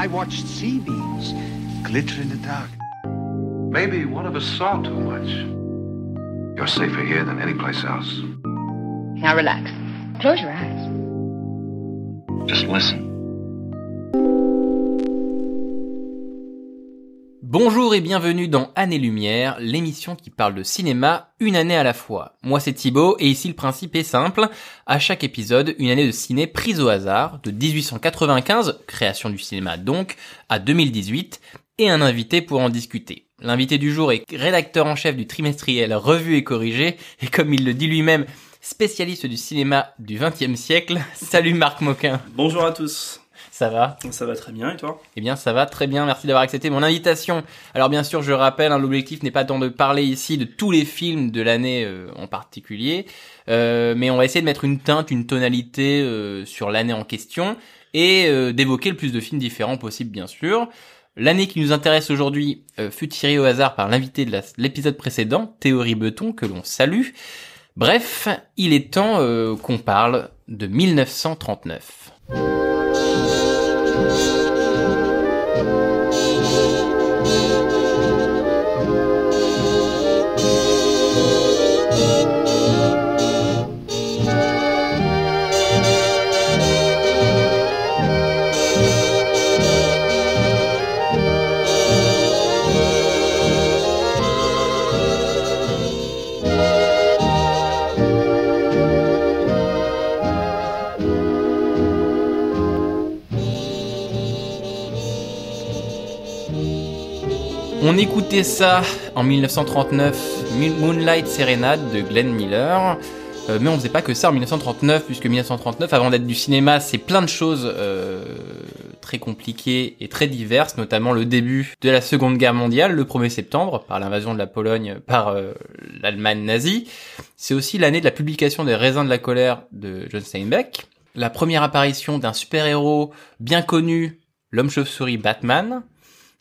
I watched sea beams glitter in the dark. Maybe one of us saw too much. You're safer here than any place else. Now relax. Close your eyes. Just listen. Bonjour et bienvenue dans Année-Lumière, l'émission qui parle de cinéma une année à la fois. Moi c'est Thibaut et ici le principe est simple. À chaque épisode, une année de ciné prise au hasard, de 1895, création du cinéma donc, à 2018, et un invité pour en discuter. L'invité du jour est rédacteur en chef du trimestriel Revue et Corrigé, et comme il le dit lui-même, spécialiste du cinéma du XXe siècle. Salut Marc Moquin. Bonjour à tous. Ça va Ça va très bien et toi? Eh bien ça va très bien, merci d'avoir accepté mon invitation. Alors bien sûr je rappelle, hein, l'objectif n'est pas tant de parler ici de tous les films de l'année euh, en particulier, euh, mais on va essayer de mettre une teinte, une tonalité euh, sur l'année en question et d'évoquer le plus de films différents possible bien sûr. L'année qui nous intéresse aujourd'hui fut tirée au hasard par l'invité de l'épisode précédent, Théorie Beton, que l'on salue. Bref, il est temps qu'on parle de 1939. On écoutait ça en 1939, Moon- Moonlight Serenade de Glenn Miller. Euh, mais on faisait pas que ça en 1939, puisque 1939, avant d'être du cinéma, c'est plein de choses euh, très compliquées et très diverses, notamment le début de la Seconde Guerre mondiale, le 1er septembre, par l'invasion de la Pologne par euh, l'Allemagne nazie. C'est aussi l'année de la publication des Raisins de la colère de John Steinbeck, la première apparition d'un super-héros bien connu, l'homme chauve-souris Batman,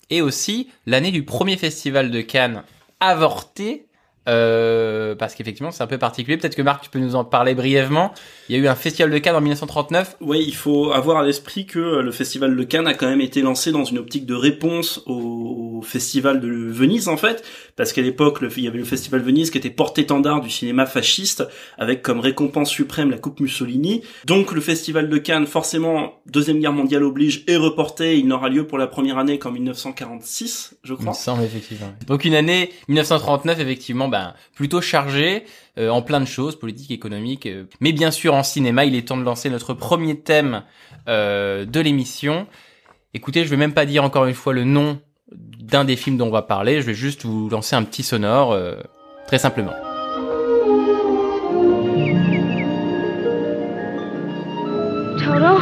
et aussi l'année du premier festival de Cannes avorté, euh, parce qu'effectivement c'est un peu particulier. Peut-être que Marc, tu peux nous en parler brièvement. Il y a eu un festival de Cannes en 1939. Oui, il faut avoir à l'esprit que euh, le festival de Cannes a quand même été lancé dans une optique de réponse au, festival de Venise en fait, parce qu'à l'époque il y avait le festival de Venise qui était porte-étendard du cinéma fasciste, avec comme récompense suprême la coupe Mussolini. Donc le festival de Cannes, forcément, deuxième guerre mondiale oblige, est reporté. Il n'aura lieu pour la première année qu'en 1946, je Il me crois. semble effectivement. Donc une année 1939 effectivement, ben plutôt chargée euh, en plein de choses, politiques, économiques, euh, mais bien sûr en cinéma. Il est temps de lancer notre premier thème euh, de l'émission. Écoutez, je vais même pas dire encore une fois le nom d'un des films dont on va parler. Je vais juste vous lancer un petit sonore, euh, très simplement. Toto,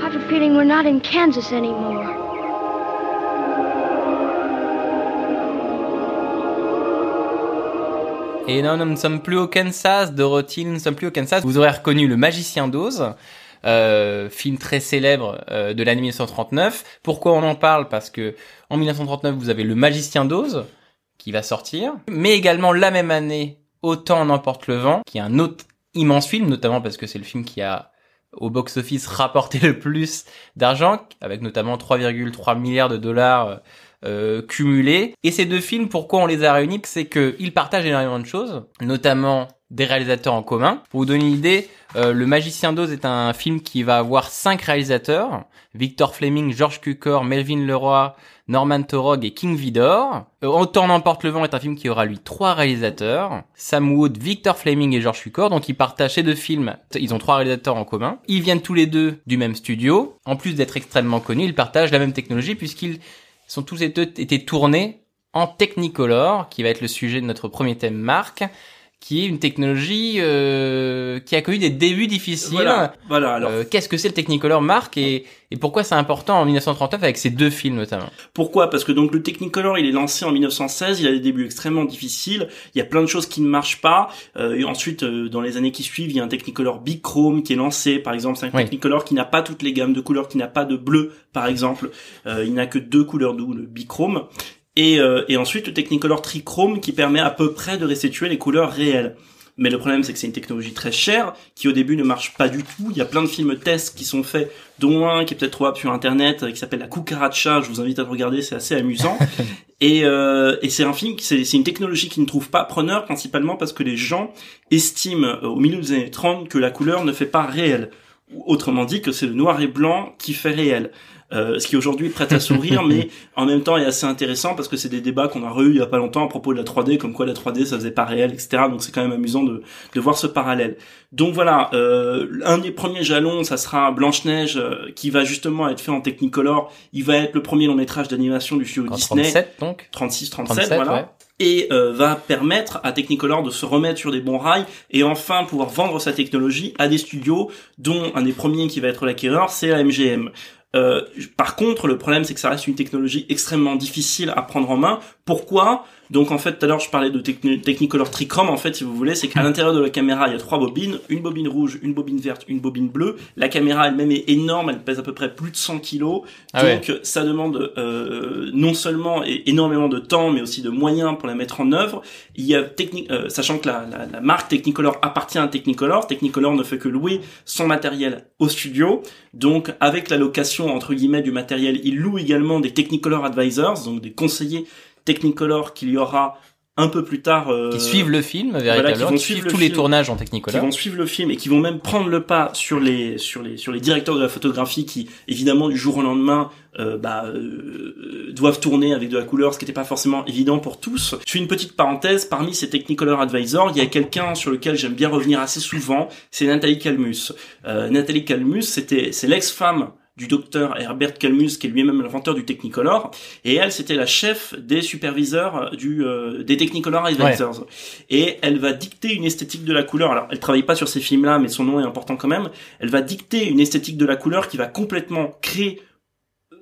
have a feeling we're not in Kansas anymore. Et non, nous ne sommes plus au Kansas, Dorothy, nous ne sommes plus au Kansas. Vous aurez reconnu Le Magicien d'Oz, euh, film très célèbre euh, de l'année 1939. Pourquoi on en parle? Parce que en 1939, vous avez Le Magicien d'Oz qui va sortir, mais également la même année, Autant en emporte le vent, qui est un autre immense film, notamment parce que c'est le film qui a au box-office rapporté le plus d'argent, avec notamment 3,3 milliards de dollars euh, cumulés. Et ces deux films, pourquoi on les a réunis C'est qu'ils partagent énormément de choses, notamment des réalisateurs en commun. Pour vous donner une idée, euh, Le Magicien d'Oz est un film qui va avoir cinq réalisateurs. Victor Fleming, George Cukor, Melvin Leroy, Norman Torog et King Vidor. Euh, Autant n'emporte le vent est un film qui aura lui trois réalisateurs. Sam Wood, Victor Fleming et George Cukor. Donc ils partagent ces deux films. Ils ont trois réalisateurs en commun. Ils viennent tous les deux du même studio. En plus d'être extrêmement connus, ils partagent la même technologie puisqu'ils sont tous les deux été tournés en Technicolor, qui va être le sujet de notre premier thème Marc, qui est une technologie euh, qui a connu des débuts difficiles. Voilà, voilà. Alors Euh, Qu'est-ce que c'est le Technicolor, Marc, et, et pourquoi c'est important en 1939 avec ces deux films notamment Pourquoi? Parce que donc le Technicolor, il est lancé en 1916, il a des débuts extrêmement difficiles, il y a plein de choses qui ne marchent pas. Euh, et ensuite, euh, dans les années qui suivent, il y a un Technicolor Bichrome qui est lancé, par exemple, c'est un Oui. Technicolor qui n'a pas toutes les gammes de couleurs, qui n'a pas de bleu, par exemple. Euh, il n'a que deux couleurs d'où le Bichrome. Et, euh, et ensuite le Technicolor Trichrome qui permet à peu près de restituer les couleurs réelles. Mais le problème, c'est que c'est une technologie très chère, qui au début ne marche pas du tout. Il y a plein de films tests qui sont faits, dont un qui est peut-être trouvable sur Internet, euh, qui s'appelle La Cucaracha. Je vous invite à le regarder, c'est assez amusant. et, euh, et c'est un film, c'est une technologie qui ne trouve pas preneur, principalement parce que les gens estiment euh, au milieu des années 30 que la couleur ne fait pas réel. Autrement dit, que c'est le noir et blanc qui fait réel. Euh, ce qui aujourd'hui prête à sourire, mais en même temps est assez intéressant parce que c'est des débats qu'on a re il y a pas longtemps à propos de la 3D, comme quoi la 3D ça faisait pas réel, etc. Donc c'est quand même amusant de, de voir ce parallèle. Donc voilà, euh, un des premiers jalons, ça sera Blanche Neige, euh, qui va justement être fait en Technicolor. Il va être le premier long métrage d'animation du studio En Disney. 37 donc. 36, 37, 37, voilà. ouais. Et euh, va permettre à Technicolor de se remettre sur des bons rails et enfin pouvoir vendre sa technologie à des studios dont un des premiers qui va être l'acquéreur, c'est la MGM. Euh, par contre, le problème, c'est que ça reste une technologie extrêmement difficile à prendre en main. Pourquoi? Donc, en fait, tout à l'heure, je parlais de techni- Technicolor Trichrome. En fait, si vous voulez, c'est qu'à l'intérieur de la caméra, il y a trois bobines. Une bobine rouge, une bobine verte, une bobine bleue. La caméra elle-même est énorme. Elle pèse à peu près plus de 100 kilos. Ah ouais. Donc, ça demande euh, non seulement énormément de temps, mais aussi de moyens pour la mettre en œuvre. Il y a techni- euh, sachant que la, la, la marque Technicolor appartient à Technicolor. Technicolor ne fait que louer son matériel au studio. Donc, avec la location entre guillemets du matériel, il loue également des Technicolor Advisors, donc des conseillers Technicolor qu'il y aura un peu plus tard. euh, Qui suivent le film qui véritablement, vont qui suivre suivent le tous les tournages en qui Technicolor. vont suivre le film et qui vont même prendre le pas sur les sur les sur les directeurs de la photographie qui évidemment du jour au lendemain euh, bah, euh, doivent tourner avec de la couleur ce qui n'était pas forcément évident pour tous. Je fais une petite parenthèse parmi ces Technicolor Advisors il y a quelqu'un sur lequel j'aime bien revenir assez souvent c'est Nathalie Calmus. Euh, Nathalie Calmus c'était c'est l'ex-femme du docteur Herbert Calmus, qui est lui-même l'inventeur du Technicolor, et elle, c'était la chef des superviseurs du euh, des Technicolor Advisors. Et elle va dicter une esthétique de la couleur. Alors, elle travaille pas sur ces films-là, mais son nom est important quand même. Elle va dicter une esthétique de la couleur qui va complètement créer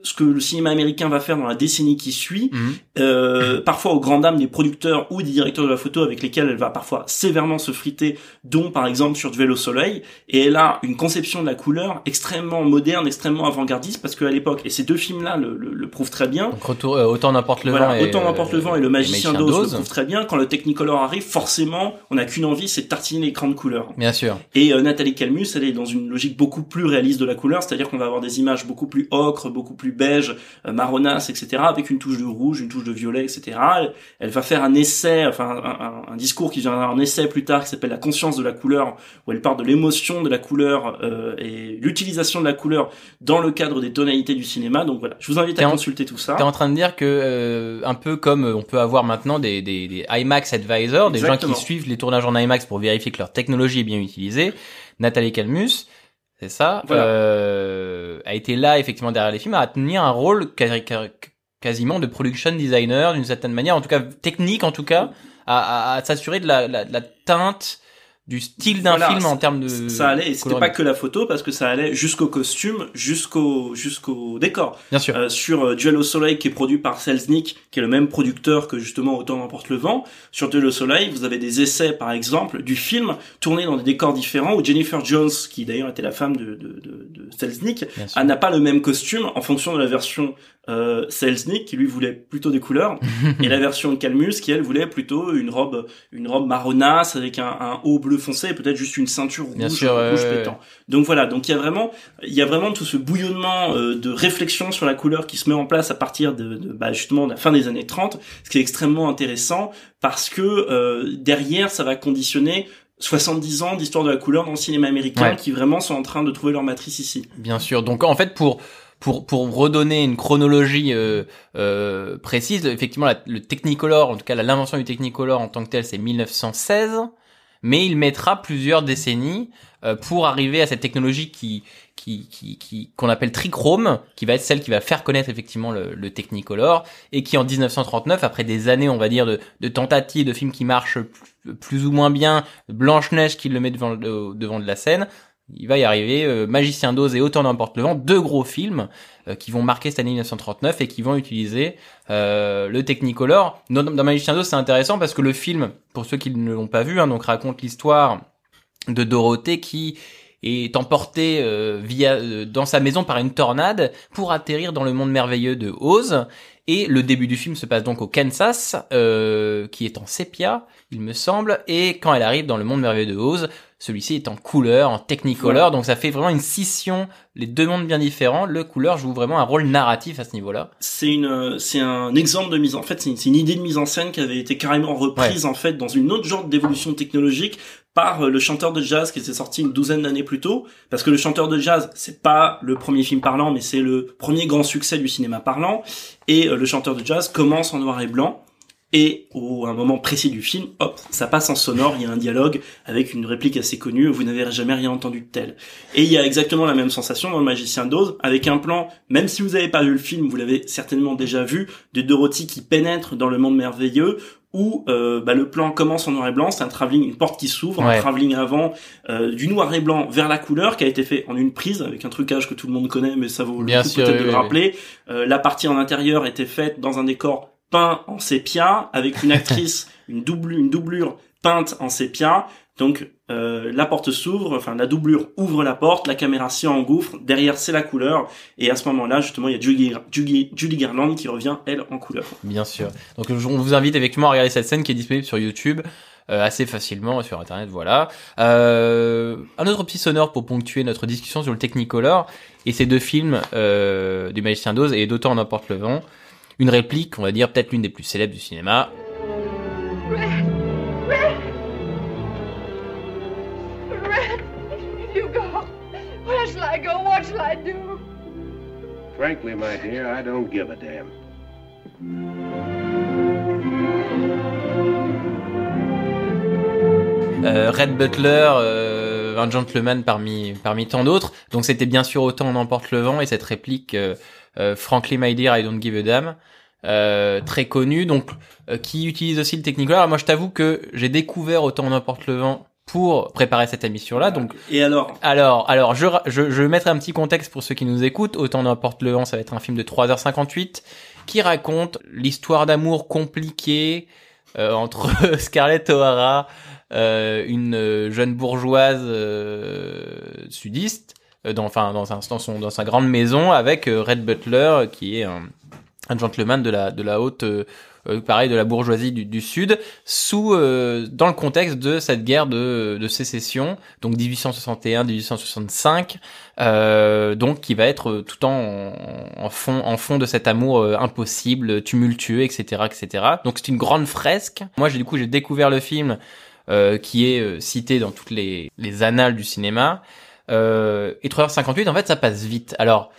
ce que le cinéma américain va faire dans la décennie qui suit, Mhm. euh, parfois aux grandes dames des producteurs ou des directeurs de la photo avec lesquels elle va parfois sévèrement se friter, dont par exemple sur Duel au soleil, et elle a une conception de la couleur extrêmement moderne, extrêmement avant-gardiste, parce qu'à l'époque, et ces deux films-là le, le, le prouvent très bien, Donc retour, euh, autant n'importe le voilà, vent. et, autant n'importe le vent et le magicien Magicien d'Oz le prouvent très bien, quand le Technicolor arrive, forcément, on n'a qu'une envie, c'est de tartiner l'écran de couleur. Bien sûr. Et euh, Nathalie Calmus, elle est dans une logique beaucoup plus réaliste de la couleur, c'est-à-dire qu'on va avoir des images beaucoup plus ocre, beaucoup plus beige, euh, marronasse, etc., avec une touche de rouge, une touche de violet, etc. Elle, elle va faire un essai, enfin un, un- un discours qui viendra en essai plus tard, qui s'appelle La conscience de la couleur, où elle parle de l'émotion de la couleur euh, et l'utilisation de la couleur dans le cadre des tonalités du cinéma. Donc voilà, je vous invite à en- consulter tout ça. T'es en train de dire que euh, un peu comme euh, on peut avoir maintenant des, des, des IMAX advisors, des gens qui suivent les tournages en IMAX pour vérifier que leur technologie est bien utilisée. Nathalie Calmus, c'est ça, Voilà. euh, a été là effectivement derrière les films, à tenir un rôle quasi- quasiment de production designer d'une certaine manière, en tout cas technique en tout cas, à, à, à s'assurer de la, la, de la teinte du style d'un Voilà, film en termes de ça allait, et c'était pas que la photo, parce que ça allait jusqu'au costume, jusqu'au jusqu'au décor. Bien sûr. Euh, sur euh, Duel au soleil qui est produit par Selznick, qui est le même producteur que justement Autant n'emporte le vent. Sur Duel au soleil, vous avez des essais par exemple du film tourné dans des décors différents où Jennifer Jones, qui d'ailleurs était la femme de, de, de, de Selznick, n'a pas le même costume en fonction de la version euh, Selznick qui lui voulait plutôt des couleurs et la version Calmus qui elle voulait plutôt une robe une robe marronasse avec un, un haut bleu foncé et peut-être juste une ceinture rouge, Bien sûr, rouge pétant. Donc voilà, donc il y a vraiment il y a vraiment tout ce bouillonnement euh, de réflexion sur la couleur qui se met en place à partir de, de bah, justement de la fin des années 30, ce qui est extrêmement intéressant parce que euh, derrière ça va conditionner 70 ans d'histoire de la couleur dans le cinéma américain Ouais. qui vraiment sont en train de trouver leur matrice ici. Bien sûr. Donc en fait pour pour pour redonner une chronologie euh, euh, précise, effectivement le Technicolor, en tout cas l'invention du Technicolor en tant que tel, c'est 1916, mais il mettra plusieurs décennies euh, pour arriver à cette technologie qui qui qui qu'on appelle trichrome, qui va être celle qui va faire connaître effectivement le, le Technicolor et qui en 1939, après des années, on va dire de, de tentatives de films qui marchent plus, plus ou moins bien, Blanche Neige qui le met devant devant de la scène, il va y arriver euh, Magicien d'Oz et Autant n'importe le vent, deux gros films euh, qui vont marquer cette année 1939 et qui vont utiliser euh, le Technicolor. Dans, Magicien d'Oz, c'est intéressant parce que le film, pour ceux qui ne l'ont pas vu, hein, donc raconte l'histoire de Dorothée qui est emportée via dans sa maison par une tornade pour atterrir dans le monde merveilleux de Oz Et le début du film se passe donc au Kansas, qui est en sépia, il me semble, et quand elle arrive dans le monde merveilleux de Oz, celui-ci est en couleur, en technicolor, donc ça fait vraiment une scission, les deux mondes bien différents. Le couleur joue vraiment un rôle narratif à ce niveau-là. C'est une, c'est un exemple de mise en fait, c'est une, c'est une idée de mise en scène qui avait été carrément reprise en fait dans une autre genre d'évolution technologique par euh, le chanteur de jazz qui s'est sorti une douzaine d'années plus tôt, parce que le chanteur de jazz, c'est pas le premier film parlant, mais c'est le premier grand succès du cinéma parlant, et euh, le chanteur de jazz commence en noir et blanc, et au un moment précis du film, hop, ça passe en sonore, il y a un dialogue avec une réplique assez connue, vous n'avez jamais rien entendu de tel. Et il y a exactement la même sensation dans le Magicien d'Oz, avec un plan, même si vous n'avez pas vu le film, vous l'avez certainement déjà vu, de Dorothy qui pénètre dans le monde merveilleux, où euh, bah, le plan commence en noir et blanc, c'est un travelling, une porte qui s'ouvre, Ouais. un travelling avant euh, du noir et blanc vers la couleur qui a été fait en une prise avec un trucage que tout le monde connaît, mais ça vaut le Bien coup peut-être oui, de le oui, rappeler. Euh, la partie en intérieur était faite dans un décor peint en sépia avec une actrice, une double, une doublure peinte en sépia. Donc euh, la porte s'ouvre, enfin la doublure ouvre la porte, la caméra s'y engouffre, derrière c'est la couleur, et à ce moment-là justement il y a Julie, Julie, Julie Garland qui revient elle en couleur. Bien sûr. Donc on vous invite effectivement à regarder cette scène qui est disponible sur YouTube euh, assez facilement sur internet. Voilà. Euh, un autre petit sonore pour ponctuer notre discussion sur le Technicolor et ces deux films euh, du Magicien d'Oz et d'autant en emporte le vent. Une réplique, on va dire peut-être l'une des plus célèbres du cinéma. Red, you go. Where shall I go? What shall I do? Frankly, my dear, I don't give a damn. Euh, Red Butler, euh, un gentleman parmi parmi tant d'autres. Donc c'était bien sûr autant on emporte le vent et cette réplique euh, Frankly my dear I don't give a damn euh, très connue donc euh, qui utilise aussi le Technicolor. Alors, moi je t'avoue que j'ai découvert autant on emporte le vent pour préparer cette émission là donc Et alors alors, alors, je, je, je mettrai un petit contexte pour ceux qui nous écoutent. Autant n'importe le vent, ça va être un film de 3h58 qui raconte l'histoire d'amour compliquée euh, entre Scarlett O'Hara, euh, une euh, jeune bourgeoise euh, sudiste, euh, dans, enfin dans, un, dans, son, dans sa grande maison, avec euh, Red Butler qui est un, un gentleman de la de la haute euh, euh, pareil de la bourgeoisie du, du sud sous euh, dans le contexte de cette guerre de, de sécession donc 1861 1865 euh, donc qui va être euh, tout en, en fond en fond de cet amour euh, impossible tumultueux etc etc donc c'est une grande fresque. Moi j'ai du coup j'ai découvert le film euh, qui est euh, cité dans toutes les, les annales du cinéma euh, et 3h58 en fait ça passe vite alors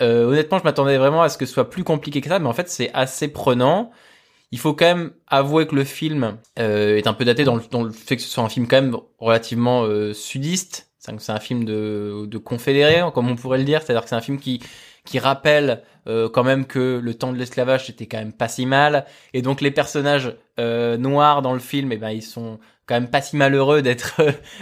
euh, honnêtement, je m'attendais vraiment à ce que ce soit plus compliqué que ça, mais en fait, c'est assez prenant. Il faut quand même avouer que le film euh, est un peu daté dans le, dans le fait que ce soit un film quand même relativement euh, sudiste. C'est un- film de, de confédérés, comme on pourrait le dire. C'est-à-dire que c'est un film qui qui rappelle euh, quand même que le temps de l'esclavage c'était quand même pas si mal, et donc les personnages euh, noirs dans le film, eh ben ils sont quand même pas si malheureux d'être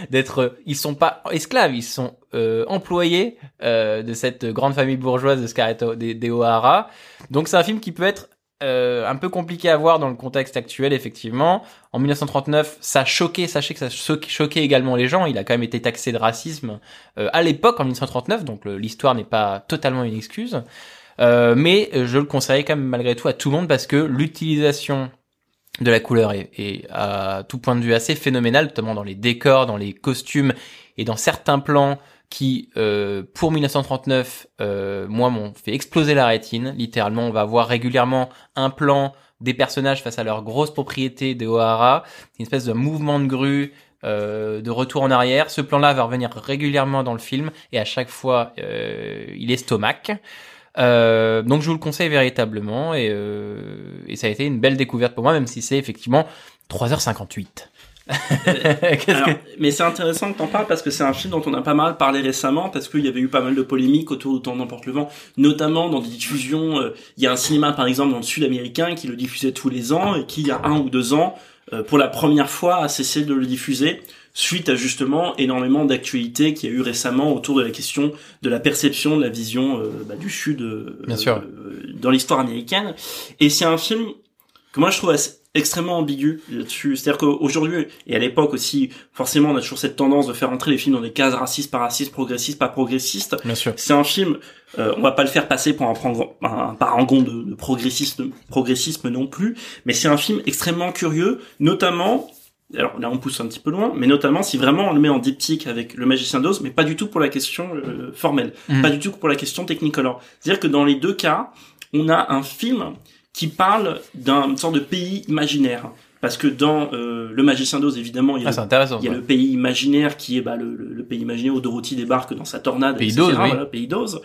d'être ils sont pas esclaves, ils sont euh, employés euh, de cette grande famille bourgeoise de Scarlett des, des O'Hara. Donc c'est un film qui peut être euh, un peu compliqué à voir dans le contexte actuel, effectivement. En 1939, ça a choqué, sachez que ça choqué également les gens. Il a quand même été taxé de racisme euh, à l'époque, en 1939, donc l'histoire n'est pas totalement une excuse. Euh, mais euh, je le conseille quand même malgré tout à tout le monde parce que l'utilisation de la couleur est, est à tout point de vue assez phénoménale, notamment dans les décors, dans les costumes et dans certains plans qui, euh, pour 1939, euh, moi, m'ont fait exploser la rétine. Littéralement, on va voir régulièrement un plan des personnages face à leurs grosses propriétés de O'Hara, une espèce de mouvement de grue, euh, de retour en arrière. Ce plan-là va revenir régulièrement dans le film et à chaque fois, euh, il estomac. Euh, donc je vous le conseille véritablement et, euh, et ça a été une belle découverte pour moi, même si c'est effectivement 3h58. Qu'est-ce Alors, que- mais c'est intéressant que t'en parles parce que c'est un film dont on a pas mal parlé récemment parce qu'il y avait eu pas mal de polémiques autour de Temps n'importe le vent, notamment dans des diffusions. euh, Il y a un cinéma par exemple dans le sud américain qui le diffusait tous les ans et qui il y a un ou deux ans, euh, pour la première fois, a cessé de le diffuser suite à justement énormément d'actualités qu'il y a eu récemment autour de la question de la perception de la vision euh, bah, du sud euh, Bien sûr. euh, dans l'histoire américaine. Et c'est un film que moi je trouve assez, extrêmement ambigu là-dessus. C'est-à-dire qu'aujourd'hui, et à l'époque aussi, forcément, on a toujours cette tendance de faire entrer les films dans des cases racistes, pas racistes, progressistes, pas progressistes. Bien sûr. C'est un film, euh, on va pas le faire passer pour un, un parangon de, de progressisme, progressisme non plus, mais c'est un film extrêmement curieux, notamment, alors là on pousse un petit peu loin, mais notamment si vraiment on le met en diptyque avec le magicien d'Oz, mais pas du tout pour la question euh, formelle, Mhm. pas du tout pour la question technicolor. C'est-à-dire que dans les deux cas, on a un film qui parle d'un sorte de pays imaginaire. Parce que dans euh, Le Magicien d'Oz, évidemment, il y a, Ah, le, c'est intéressant. il y a ça. le pays imaginaire qui est bah, le, le- le pays imaginaire où Dorothy débarque dans sa tornade, Pays etc. oui. Voilà, pays d'Oz.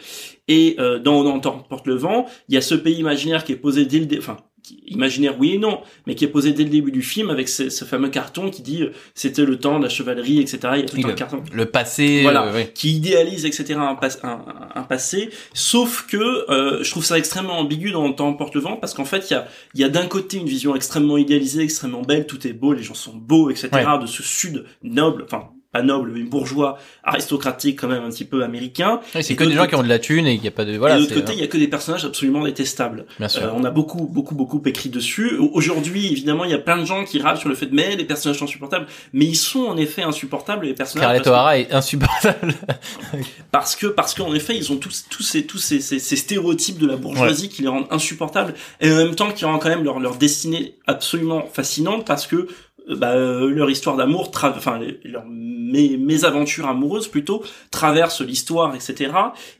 Et euh, dans On entend porte le vent, il y a ce pays imaginaire qui est posé dès le dé- enfin qui- imaginaire oui et non, mais qui est posé dès le début du film avec ce, ce fameux carton qui dit euh, c'était le temps de la chevalerie, etc. Il y a tout Oui, un le- carton Le passé. Voilà. euh, ouais. qui idéalise etc un, pas- un, un passé sauf que euh, je trouve ça extrêmement ambigu dans le temps porte le vent parce qu'en fait il y a il y a d'un côté une vision extrêmement idéalisée extrêmement belle tout est beau les gens sont beaux etc Ouais. de ce sud noble enfin pas noble mais bourgeois aristocratique quand même un petit peu américain c'est que de des gens qui ont de la thune et qu'il n'y a pas de. Voilà. et de l'autre côté il y a que des personnages absolument détestables Bien sûr. euh, on a beaucoup, beaucoup, beaucoup écrit dessus. Aujourd'hui, évidemment, il y a plein de gens qui râlent sur le fait de mais les personnages sont insupportables. Mais ils sont en effet insupportables les personnages. Scarlett O'Hara est insupportable. parce que parce qu'en effet ils ont tous tous ces tous ces, ces, ces stéréotypes de la bourgeoisie qui les rendent insupportables et en même temps qui rendent quand même leur leur destinée absolument fascinante parce que euh, bah, euh, leur histoire d'amour, enfin leur mes, mes aventures amoureuses plutôt traversent l'histoire, etc.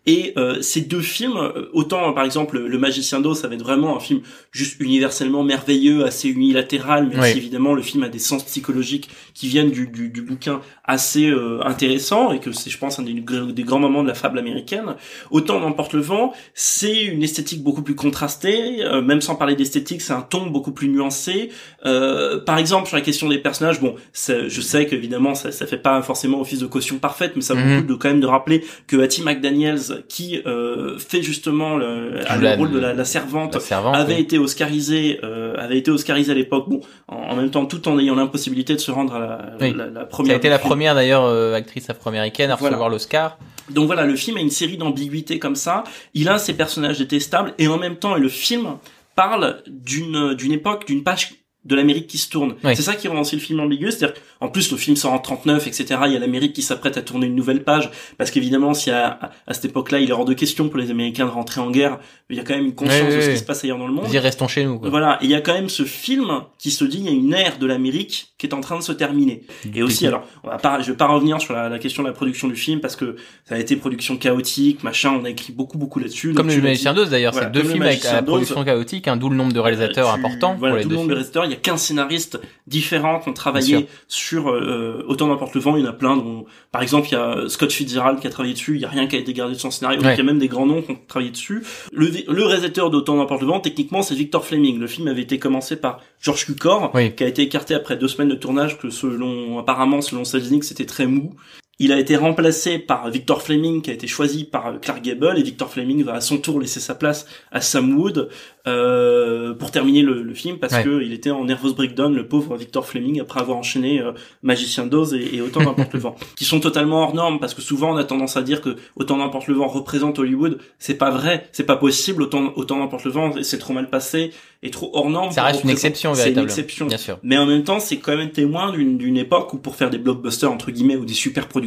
Et euh, ces deux films, euh, autant par exemple Le Magicien d'Oz, ça va être vraiment un film juste universellement merveilleux, assez unilatéral, mais Oui. aussi évidemment le film a des sens psychologiques qui viennent du, du, du bouquin assez euh, intéressant et que c'est je pense un des, des grands moments de la fable américaine. Autant n'emporte le vent, c'est une esthétique beaucoup plus contrastée, euh, même sans parler d'esthétique, c'est un ton beaucoup plus nuancé. Euh, par exemple sur la question des personnages, bon, c'est- je sais qu'évidemment ça, ça fait pas forcément office de caution parfaite, mais ça vaut Mhm. le coup de quand même de rappeler que Hattie McDaniels, qui euh, fait justement le, le La- rôle de la, la servante, La servante. avait oui. été oscarisé, euh, avait été oscarisé à l'époque. Bon, en, en même temps, tout en ayant l'impossibilité de se rendre à la, Oui. la Ça première. a été la première d'ailleurs euh, actrice afro-américaine à Voilà. recevoir l'Oscar. Donc voilà, le film a une série d'ambiguïtés comme ça. Il a ses personnages détestables et en même temps, le film parle d'une d'une époque, d'une page de l'Amérique qui se tourne. Oui. C'est ça qui rend aussi le film ambigu, c'est-à-dire en plus le film sort en 39, etc. Il y a l'Amérique qui s'apprête à tourner une nouvelle page parce qu'évidemment, si à, à, à cette époque-là, il est hors de question pour les Américains de rentrer en guerre, il y a quand même une conscience Oui, oui, de ce qui se passe ailleurs dans le monde. Dis restons chez nous. Quoi. Voilà, et il y a quand même ce film qui se dit il y a une ère de l'Amérique qui est en train de se terminer. Et aussi, alors, on va pas, je vais pas revenir sur la, la question de la production du film parce que ça a été production chaotique, machin, on a écrit beaucoup beaucoup là-dessus. Comme le magicien dit. d'Oz d'ailleurs, Voilà, c'est deux films avec la production chaotique, un d'où le nombre de réalisateurs Euh, tu- importants Voilà, pour les deux de réalisateurs. Il y a 15 scénaristes différents qui ont travaillé sur euh, Autant n'importe le vent. Il y en a plein. Dont, par exemple, il y a Scott Fitzgerald qui a travaillé dessus. Il y a rien qui a été gardé de son scénario. Ouais. il y a même des grands noms qui ont travaillé dessus. Le, le réalisateur d'Autant n'importe le vent, techniquement, c'est Victor Fleming. Le film avait été commencé par George Cukor, Oui. qui a été écarté après deux semaines de tournage, que selon apparemment selon Selznick, c'était très mou. Il a été remplacé par Victor Fleming, qui a été choisi par euh, Clark Gable, et Victor Fleming va à son tour laisser sa place à Sam Wood euh, pour terminer le, le film, parce Ouais. que il était en nervous breakdown, le pauvre Victor Fleming, après avoir enchaîné euh, Magicien d'Oz et, et Autant n'importe le vent, qui sont totalement hors normes, parce que souvent on a tendance à dire que Autant n'importe le vent représente Hollywood, c'est pas vrai, c'est pas possible, Autant Autant n'importe le vent, c'est trop mal passé, et trop hors norme. Ça reste une exception C'est une exception. Bien sûr. Mais en même temps, c'est quand même témoin d'une d'une époque où pour faire des blockbusters entre guillemets ou des super productions,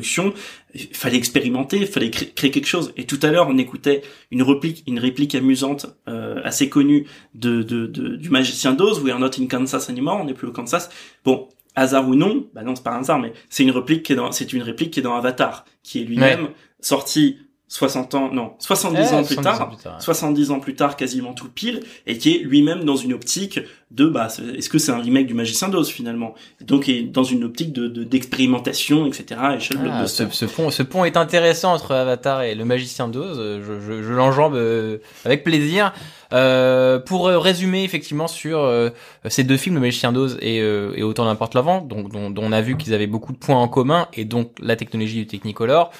il fallait expérimenter, il fallait cré- créer quelque chose. Et tout à l'heure, on écoutait une réplique, une réplique amusante, euh, assez connue de, de, de- du magicien d'Oz, We are not in Kansas anymore, on n'est plus au Kansas. Bon, hasard ou non, bah non, c'est pas un hasard, mais c'est une réplique qui est dans, c'est une réplique qui est dans Avatar, qui est lui-même sorti 60 ans, non, 70 Eh, ans plus 70 tard. ans plus tard, ouais. 70 ans plus tard, quasiment tout pile, et qui est lui-même dans une optique de, bah, est-ce que c'est un remake du Magicien d'Oz finalement? Donc, est dans une optique de de- d'expérimentation, etc. à échelle Ah, ce, ce pont, ce pont est intéressant entre Avatar et le magicien d'Oz. euh, Je, je, je l'enjambe euh, avec plaisir. Euh, pour euh, résumer effectivement sur euh, ces deux films, le magicien d'Oz et, euh, et autant n'importe l'avant, donc dont, dont on a vu qu'ils avaient beaucoup de points en commun et donc la technologie du Technicolor.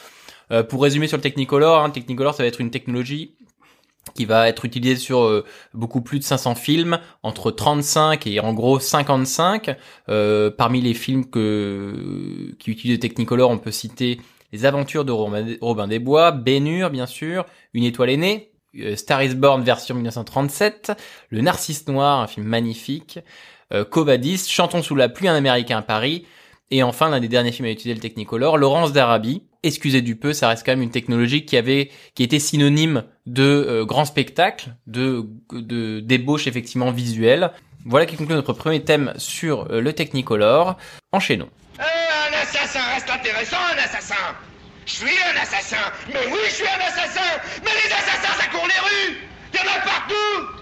Euh, pour résumer sur le Technicolor, hein, Technicolor ça va être une technologie qui va être utilisée sur euh, beaucoup plus de 500 films, entre 35 et en gros 55. Euh, parmi les films qui utilisent Technicolor, on peut citer Les Aventures de Robin, des Bois, Hur, bien sûr, Une étoile aînée, Star is Born version 1937, Le Narcisse Noir, un film magnifique, Covadis, Chantons sous la pluie, un Américain à Paris, et enfin l'un des derniers films à utiliser le Technicolor, Laurence d'Arabie. Excusez du peu, ça reste quand même une technologie qui avait, qui était synonyme de euh, grand spectacle, de, de débauche effectivement visuelle. Voilà qui conclut notre premier thème sur euh, le Technicolor. Enchaînons. Eh, un assassin reste intéressant, un assassin Je suis un assassin Mais oui, je suis un assassin Mais les assassins, ça court les rues Il y en a partout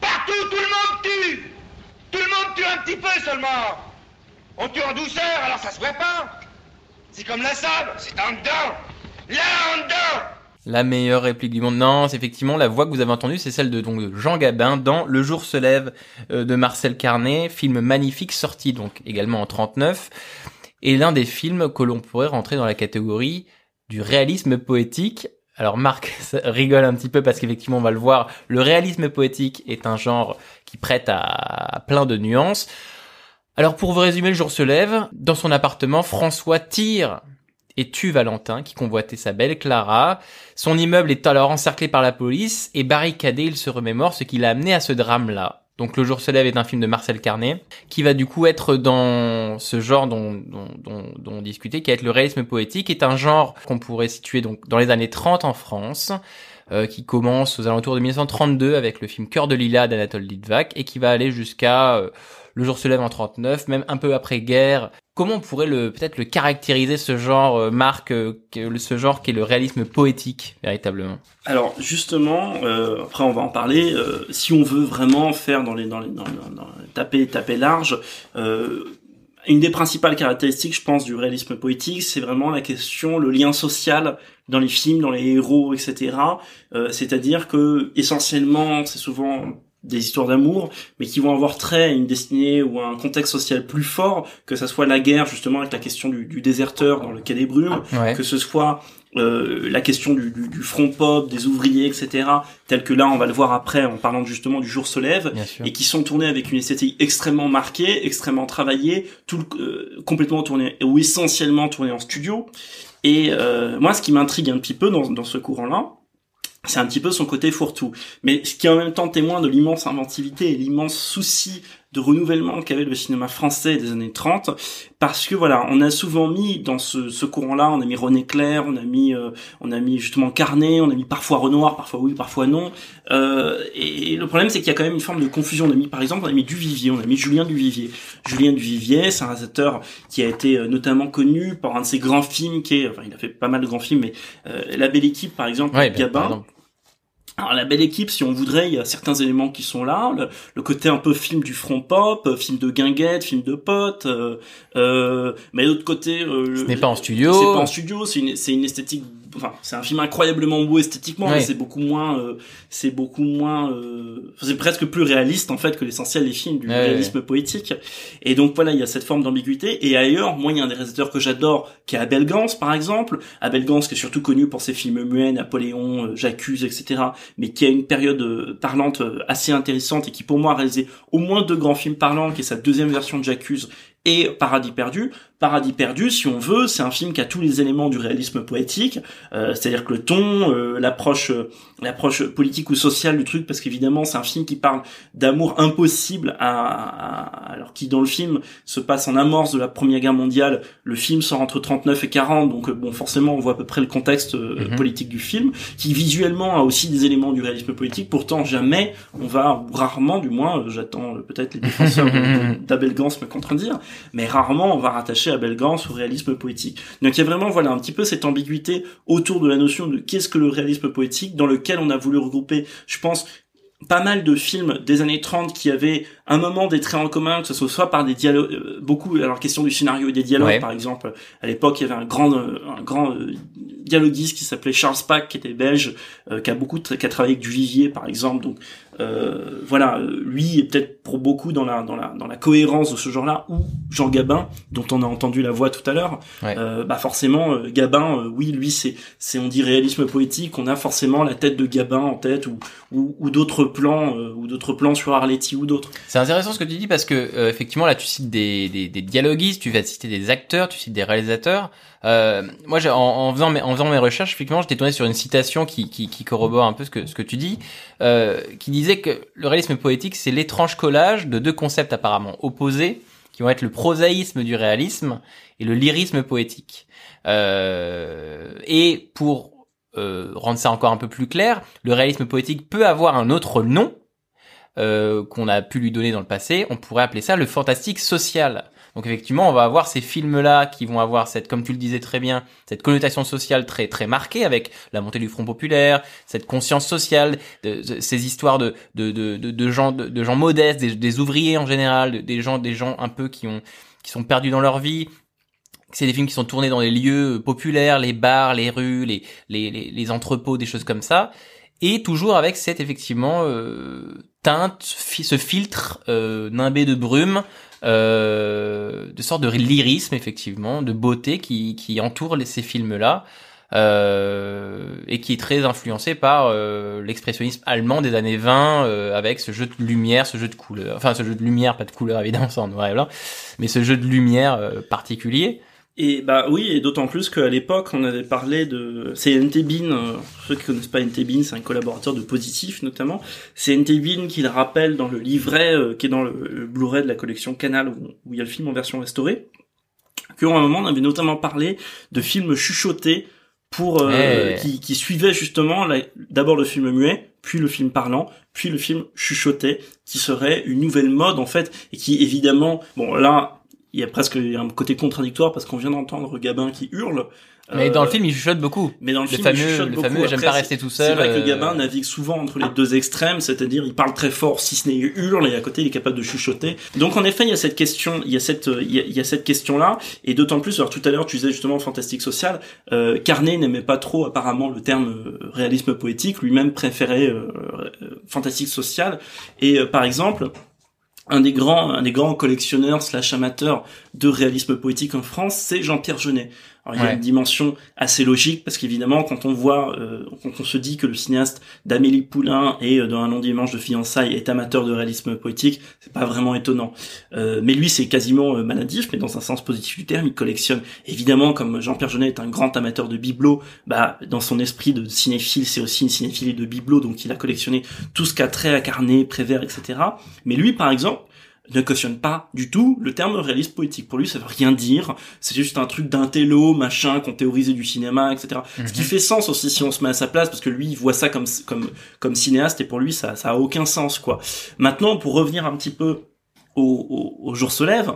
Partout, tout le monde tue Tout le monde tue un petit peu seulement On tue en douceur, alors ça se voit pas C'est comme la sable, c'est en dedans Là, en dedans La meilleure réplique du monde. Non, c'est effectivement la voix que vous avez entendue, c'est celle de, Jean Gabin dans Le jour se lève euh, de Marcel Carnet, film magnifique sorti donc également en 39 et l'un des films que l'on pourrait rentrer dans la catégorie du réalisme poétique. Alors Marc rigole un petit peu parce qu'effectivement on va le voir, le réalisme poétique est un genre qui prête à plein de nuances. Alors pour vous résumer, le jour se lève, dans son appartement, François tire et tue Valentin qui convoitait sa belle Clara. Son immeuble est alors encerclé par la police et barricadé, il se remémore ce qui l'a amené à ce drame-là. Donc Le jour se lève est un film de Marcel Carnet qui va du coup être dans ce genre dont, dont, dont, dont on discutait, qui va être le réalisme poétique, est un genre qu'on pourrait situer donc dans les années 30 en France, euh, qui commence aux alentours de 1932 avec le film Cœur de Lilas d'Anatole Litvak et qui va aller jusqu'à euh, Le jour se lève en 39, même un peu après guerre. Comment on pourrait le peut-être le caractériser ce genre, euh, Marc, euh, ce genre qui est le réalisme poétique véritablement? Alors justement, euh, après on va en parler. euh, si on veut vraiment faire dans les dans les dans, dans- dans- taper taper large, euh, une des principales caractéristiques, je pense, du réalisme poétique, c'est vraiment la question, le lien social dans les films, dans les héros, etc. Euh, C'est-à-dire que essentiellement, c'est souvent des histoires d'amour, mais qui vont avoir trait à une destinée ou à un contexte social plus fort, que ça soit la guerre justement avec la question du, du déserteur dans le quai des brumes, Ouais. que ce soit euh, la question du, du, du front pop, des ouvriers, etc., tel que là on va le voir après en parlant justement du jour se lève, et qui sont tournés avec une esthétique extrêmement marquée, extrêmement travaillée, tout euh, complètement tourné ou essentiellement tourné en studio. Et euh, moi, ce qui m'intrigue un petit peu dans, dans ce courant-là, c'est un petit peu son côté fourre-tout. Mais ce qui est en même temps témoin de l'immense inventivité et l'immense souci de renouvellement qu'avait le cinéma français des années 30, parce que voilà, on a souvent mis dans ce, ce courant-là, on a mis René Clair, on a mis, euh, on a mis justement Carnet, on a mis parfois Renoir, parfois oui, parfois non. Euh, et le problème, c'est qu'il y a quand même une forme de confusion. On a mis, par exemple, on a mis Duvivier, on a mis Julien Duvivier. Julien Duvivier, c'est un réalisateur qui a été euh, notamment connu par un de ses grands films, qui est, enfin, il a fait pas mal de grands films, mais euh, La Belle Équipe, par exemple, Ouais, Gabin. Alors la belle équipe, si on voudrait, il y a certains éléments qui sont là. Le, le côté un peu film du front pop, euh, film de guinguette, film de potes. Euh, euh, mais d'autre côté, euh, Ce n'est pas en studio. C'est pas en studio. C'est une, c'est une esthétique. Enfin, c'est un film incroyablement beau esthétiquement, Ouais. mais c'est beaucoup moins. euh, c'est beaucoup moins. euh, c'est presque plus réaliste en fait que l'essentiel des films du Ouais, réalisme poétique. Et donc voilà, il y a cette forme d'ambiguïté. Et ailleurs, moi, il y a un des réalisateurs que j'adore, qui est Abel Gans, par exemple. Abel Gans, qui est surtout connu pour ses films muets, Napoléon, euh, J'accuse, etc. Mais qui a une période euh, parlante euh, assez intéressante et qui, pour moi, a réalisé au moins deux grands films parlants, qui est sa deuxième version de J'accuse et Paradis perdu. Paradis perdu, si on veut, c'est un film qui a tous les éléments du réalisme poétique, euh, c'est-à-dire que le ton, euh, l'approche, euh, l'approche politique ou sociale du truc, parce qu'évidemment c'est un film qui parle d'amour impossible, à, à- alors qui dans le film se passe en amorce de la Première Guerre mondiale. Le film sort entre 39 et 40, donc euh, bon forcément on voit à peu près le contexte euh, Mhm. politique du film, qui visuellement a aussi des éléments du réalisme politique. Pourtant jamais on va, ou rarement du moins, j'attends peut-être les défenseurs d'Abel Gans me contredire, mais rarement on va rattacher Abel Gans au réalisme poétique. Donc il y a vraiment voilà un petit peu cette ambiguïté autour de la notion de qu'est-ce que le réalisme poétique dans lequel on a voulu regrouper, je pense, pas mal de films des années 30 qui avaient un moment des traits en commun, que ce soit soit par des dialogues, euh, beaucoup, alors question du scénario et des dialogues Ouais. par exemple, à l'époque il y avait un grand, euh, un grand euh, dialoguiste qui s'appelait Charles Pack, qui était belge, euh, qui a beaucoup, qui a travaillé avec Duvivier par exemple, donc euh, voilà, euh, lui est peut-être pour beaucoup dans la dans la dans la cohérence de ce genre-là, ou Jean Gabin, dont on a entendu la voix tout à l'heure. Ouais. Euh, bah forcément, euh, Gabin, euh, oui, lui c'est c'est on dit réalisme poétique, on a forcément la tête de Gabin en tête, ou ou, ou d'autres plans, euh, ou d'autres plans sur Arletty ou d'autres. C'est intéressant ce que tu dis parce que euh, effectivement là tu cites des, des, des dialoguistes, tu vas citer des acteurs, tu cites des réalisateurs. Euh, moi en, en faisant mes, en faisant mes recherches effectivement j'étais tombé sur une citation qui, qui, qui corrobore un peu ce que ce que tu dis, euh, qui disait que le réalisme poétique c'est l'étrange collage de deux concepts apparemment opposés qui vont être le prosaïsme du réalisme et le lyrisme poétique. Euh, et pour euh, rendre ça encore un peu plus clair, le réalisme poétique peut avoir un autre nom euh, qu'on a pu lui donner dans le passé, on pourrait appeler ça le fantastique social. Donc effectivement, on va avoir ces films-là qui vont avoir cette, comme tu le disais très bien, cette connotation sociale très très marquée avec la montée du Front populaire, cette conscience sociale, ces histoires de de, de, de, gens de, gens modestes, des, ouvriers en général, de- des gens des gens un peu qui ont qui sont perdus dans leur vie. C'est des films qui sont tournés dans les lieux populaires, les bars, les rues, les les, les, entrepôts, des choses comme ça et toujours avec cette effectivement euh, teinte, ce filtre euh, nimbé de brume, euh, de sorte de lyrisme effectivement, de beauté qui, qui entoure ces films-là. euh, et qui est très influencé par euh, l'expressionnisme allemand des années 20 euh, avec ce jeu de lumière, ce jeu de couleur, enfin ce jeu de lumière, pas de couleur évidemment, c'est en noir et blanc, mais ce jeu de lumière euh, particulier. Et bah oui, et d'autant plus qu'à l'époque, on avait parlé de... C'est NT Bean, euh, ceux qui connaissent pas NT Bean, c'est un collaborateur de Positif notamment. C'est NT Bean qui le rappelle dans le livret euh, qui est dans le, le Blu-ray de la collection Canal où, où il y a le film en version restaurée. Qu'à un moment, on avait notamment parlé de films chuchotés pour euh, qui, qui suivaient justement d'abord le film muet, puis le film parlant, puis le film chuchoté, qui serait une nouvelle mode en fait, et qui évidemment, bon là, il y a presque un côté contradictoire parce qu'on vient d'entendre Gabin qui hurle. Mais Euh, dans le film, il chuchote beaucoup. mais dans le, Le film, fameux- il chuchote le beaucoup. fameux, j'aime pas c'est- rester tout C'est seul, vrai que euh, Gabin navigue souvent entre les deux extrêmes, c'est-à-dire il parle très fort, si ce n'est il hurle, et à côté il est capable de chuchoter. Donc en effet, il y a cette question, il y a cette, euh, il y a, il y a cette question-là, et d'autant plus. Alors tout à l'heure, tu disais justement fantastique social. Euh, Carnet n'aimait pas trop apparemment le terme euh, réalisme poétique, lui-même préférait euh, euh, fantastique social. Et euh, par exemple. Un des grands, un des grands collectionneurs slash amateurs de réalisme poétique en France, c'est Jean-Pierre Jeunet. Alors, il y a Ouais. une dimension assez logique parce qu'évidemment, quand on voit, euh, quand on se dit que le cinéaste d'Amélie Poulain et euh, dans un long dimanche de fiançailles est amateur de réalisme poétique, c'est pas vraiment étonnant. Euh, mais lui, c'est quasiment euh, maladif, mais dans un sens positif du terme, il collectionne. Évidemment, comme Jean-Pierre Jeunet est un grand amateur de bibelots, bah dans son esprit de cinéphile, c'est aussi une cinéphilie de bibelots, donc il a collectionné tout ce qu'a trait à Carnet, Prévert, etc. Mais lui, par exemple ne cautionne pas du tout le terme réaliste poétique. Pour lui, ça veut rien dire. C'est juste un truc d'intello, machin, qu'on théorisait du cinéma, etc. Ce qui fait sens aussi si on se met à sa place, parce que lui, il voit ça comme comme comme cinéaste, et pour lui, ça ça a aucun sens, quoi. Maintenant, pour revenir un petit peu au, au, au jour se lève,